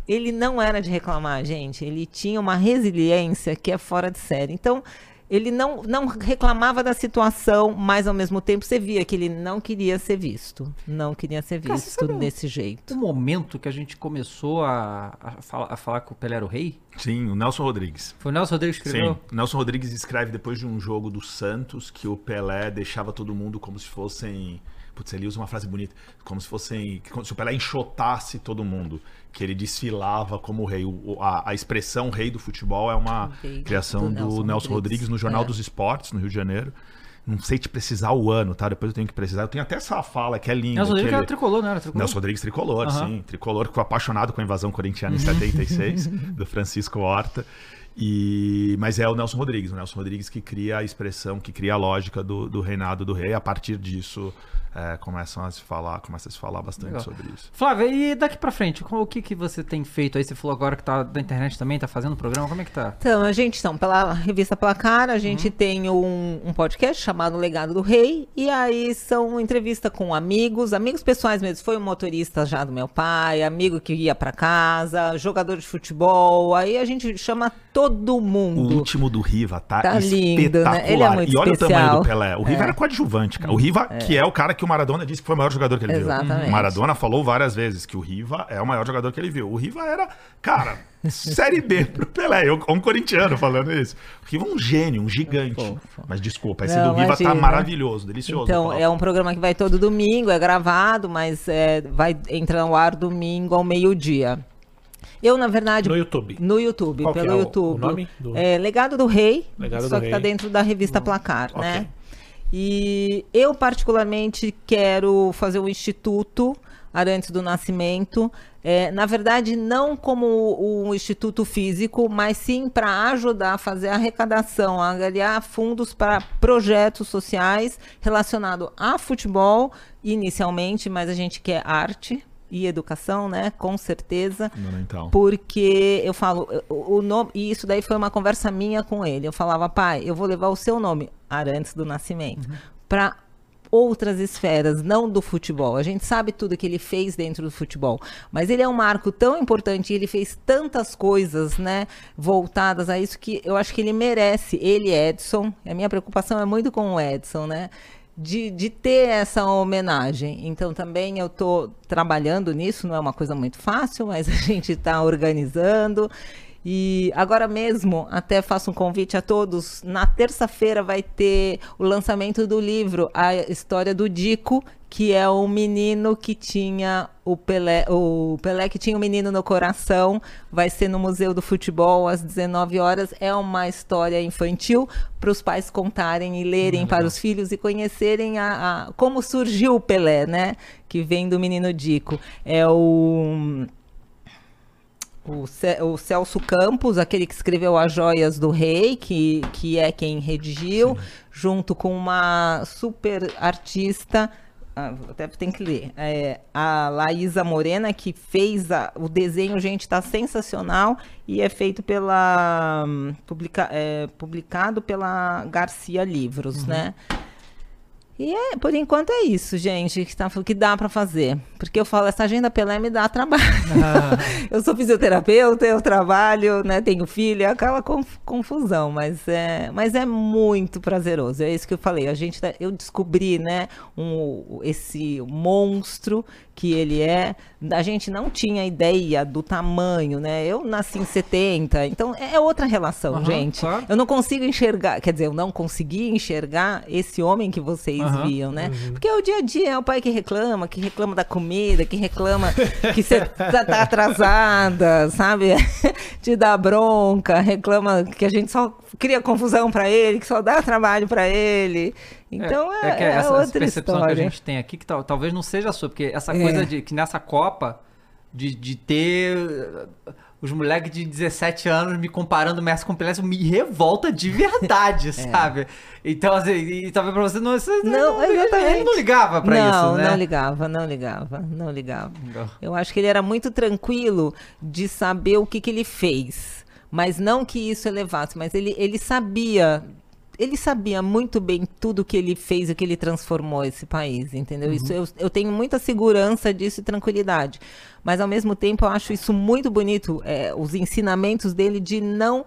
Ele não era de reclamar, gente. Ele tinha uma resiliência que é fora de série. Então, ele não, não reclamava da situação, mas ao mesmo tempo você via que ele não queria ser visto. Não queria ser Cara, visto um- desse jeito. O momento que a gente começou a, a, falar, a falar que o Pelé era o rei, Sim, o Nelson Rodrigues. foi o Nelson Rodrigues que escreveu? Sim, Nelson Rodrigues escreve depois de um jogo do Santos que o Pelé deixava todo mundo como se fossem. Putz, ele usa uma frase bonita. Como se fossem. Como se o Pelé enxotasse todo mundo. Que ele desfilava como rei. O- a, a expressão rei do futebol é uma Rei criação do do, Nelson Nelson, Rodrigues. Rodrigues no Jornal É. dos Esportes, no Rio de Janeiro. Não sei te precisar o ano, tá? Depois eu tenho que precisar. Eu tenho até essa fala que é linda. Nelson que Rodrigues ele- era tricolor, não era tricolor? Nelson Rodrigues tricolor, Aham. sim. Tricolor que foi apaixonado com a invasão corintiana em 76, do Francisco Horta. E, mas é o Nelson Rodrigues, o Nelson Rodrigues que cria a expressão, que cria a lógica do, do reinado do rei. A partir disso, é, começam a se falar, começa a se falar bastante Legal. sobre isso. Flávio, e daqui pra frente, o que, que você tem feito aí? Você falou agora que tá da internet também, tá fazendo programa, como é que tá? Então, a gente, então, pela revista Placar, a Uhum. gente tem um, um podcast chamado Legado do Rei, e aí são entrevista com amigos, amigos pessoais mesmo. Foi um motorista já do meu pai, amigo que ia pra casa, jogador de futebol, aí a gente chama todo O mundo. último do Riva tá, Tá lindo, espetacular. né? Ele é muito e olha o tamanho especial. do Pelé. O Riva É. era coadjuvante, cara. O Riva, que é o cara que o Maradona disse que foi o maior jogador que ele Exatamente. viu. O Maradona falou várias vezes que o Riva é o maior jogador que ele viu. O Riva era, cara, série B pro Pelé. Eu, um corintiano falando isso. O Riva é um gênio, um gigante. Fofo. Mas desculpa, esse Não, do Riva tá imagina. maravilhoso, delicioso. Então, é um programa que vai todo domingo, é gravado, mas é, vai entrar no ar domingo ao meio-dia. Eu, na verdade, No YouTube. No YouTube, Qual pelo é o- YouTube. o nome do- É Legado do Rei, Legado só do que tá Rei. dentro da revista Placar, ok. né? E eu, particularmente, quero fazer um instituto Arantes do Nascimento. É, na verdade, não como um instituto físico, mas sim para ajudar a fazer a arrecadação, a angariar fundos para projetos sociais relacionados a futebol, inicialmente, mas a gente quer arte e educação, né? Com certeza. Fundamental. Porque eu falo, o, nome, e isso daí foi uma conversa minha com ele. Eu falava, pai, eu vou levar o seu nome, Arantes do Nascimento, para outras esferas, não do futebol. A gente sabe tudo que ele fez dentro do futebol, mas ele é um marco tão importante, ele fez tantas coisas, né, voltadas a isso que eu acho que ele merece. Ele, Edson, a minha preocupação é muito com o Edson, né? De, de ter essa homenagem. Então também eu estou trabalhando nisso, não é uma coisa muito fácil, mas a gente está organizando. E agora mesmo, até faço um convite a todos. Na terça-feira vai ter o lançamento do livro A História do Dico, que é um menino que tinha o Pelé, o Pelé que tinha o um menino no coração. Vai ser no Museu do Futebol às 19 horas. É uma história infantil para os pais contarem e lerem Hum, para os filhos e conhecerem a, a- como surgiu o Pelé, né? Que vem do menino Dico. É o o, Ce- o Celso Campos, aquele que escreveu As Joias do Rei, que, que é quem redigiu, junto com uma super artista, até tem que ler, é, a Laísa Morena, que fez a- o desenho, gente, está sensacional, e é feito pela. publica- é, publicado pela Garcia Livros, né? E é, por enquanto é isso, gente, que, tá, que dá para fazer. Porque eu falo, essa agenda Pelé me dá trabalho. Ah. eu sou fisioterapeuta, eu trabalho, né, tenho filho, é aquela conf, confusão, mas é, mas é muito prazeroso. É isso que eu falei. A gente, tá, eu descobri, né, um, esse monstro que ele é. A gente não tinha ideia do tamanho, né? Eu nasci em 70, então é outra relação, uhum, gente. Claro. Eu não consigo enxergar, quer dizer, eu não consegui enxergar esse homem que vocês uhum, viam, né? Uhum. Porque é o dia a dia, é o pai que reclama, que reclama da comida, que reclama que você tá, tá atrasada, sabe? Te dá bronca, reclama que a gente só cria confusão para ele, que só dá trabalho para ele. Então é, é, é, é essa, outra essa percepção história. que a gente tem aqui, que tal, talvez não seja a sua, porque essa é. coisa de que nessa Copa, de, de ter os moleques de 17 anos me comparando Messi com Pelé, me revolta de verdade, é. sabe? Então, assim, e talvez pra você não. Você, não, exatamente. Ele não ligava pra não, isso, né? Não, ligava, não ligava, não ligava. Não. Eu acho que ele era muito tranquilo de saber o que, que ele fez. Mas não que isso elevasse, mas ele, ele sabia ele sabia muito bem tudo que ele fez e que ele transformou esse país, entendeu? Uhum. Isso eu, eu, tenho muita segurança disso e tranquilidade. Mas ao mesmo tempo eu acho isso muito bonito, é, os ensinamentos dele de não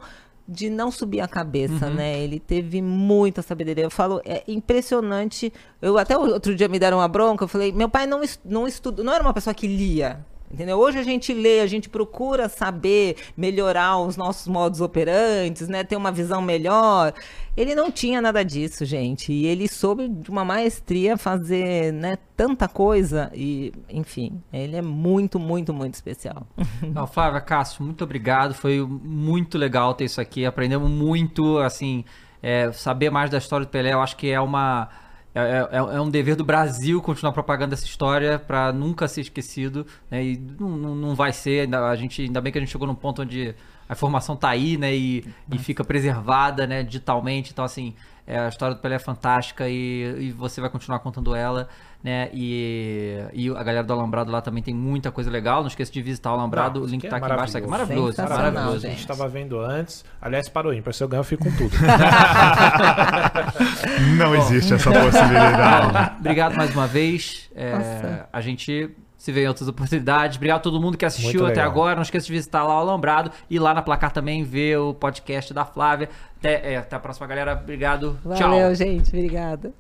de não subir a cabeça, uhum. né? Ele teve muita sabedoria. Eu falo, é impressionante. Eu até outro dia me deram uma bronca, eu falei, meu pai não, não estudou, não era uma pessoa que lia. Entendeu? Hoje a gente lê, a gente procura saber melhorar os nossos modos operantes, né? Ter uma visão melhor. Ele não tinha nada disso, gente. E ele soube de uma maestria fazer, né, tanta coisa. E, enfim, ele é muito, muito, muito especial. Não, Flávia, Cássio, muito obrigado. Foi muito legal ter isso aqui. Aprendemos muito, assim, é, saber mais da história do Pelé. Eu acho que é uma é, é, é, é, um dever do Brasil continuar propagando essa história para nunca ser esquecido. Né? E não, não, vai ser. Ainda, a gente, ainda bem que a gente chegou num ponto onde a informação está aí né? e, e fica preservada né? digitalmente. Então, assim, é, a história do Pelé é fantástica e, e você vai continuar contando ela né? E, e a galera do Alambrado lá também tem muita coisa legal. Não esqueça de visitar o Alambrado, Não, o link é tá aqui embaixo. Tá aqui. Maravilhoso, maravilhoso. A gente estava vendo antes. Aliás, parou ímpar. Se eu ganhar, eu fico com tudo. Não existe essa possibilidade. Obrigado mais uma vez. É, a gente se vê em outras oportunidades. Obrigado a todo mundo que assistiu até agora. Não esqueça de visitar lá o Alambrado e lá na placar também ver o podcast da Flávia. Até, é, até a próxima, galera. Obrigado. Valeu, Tchau. gente. Obrigado.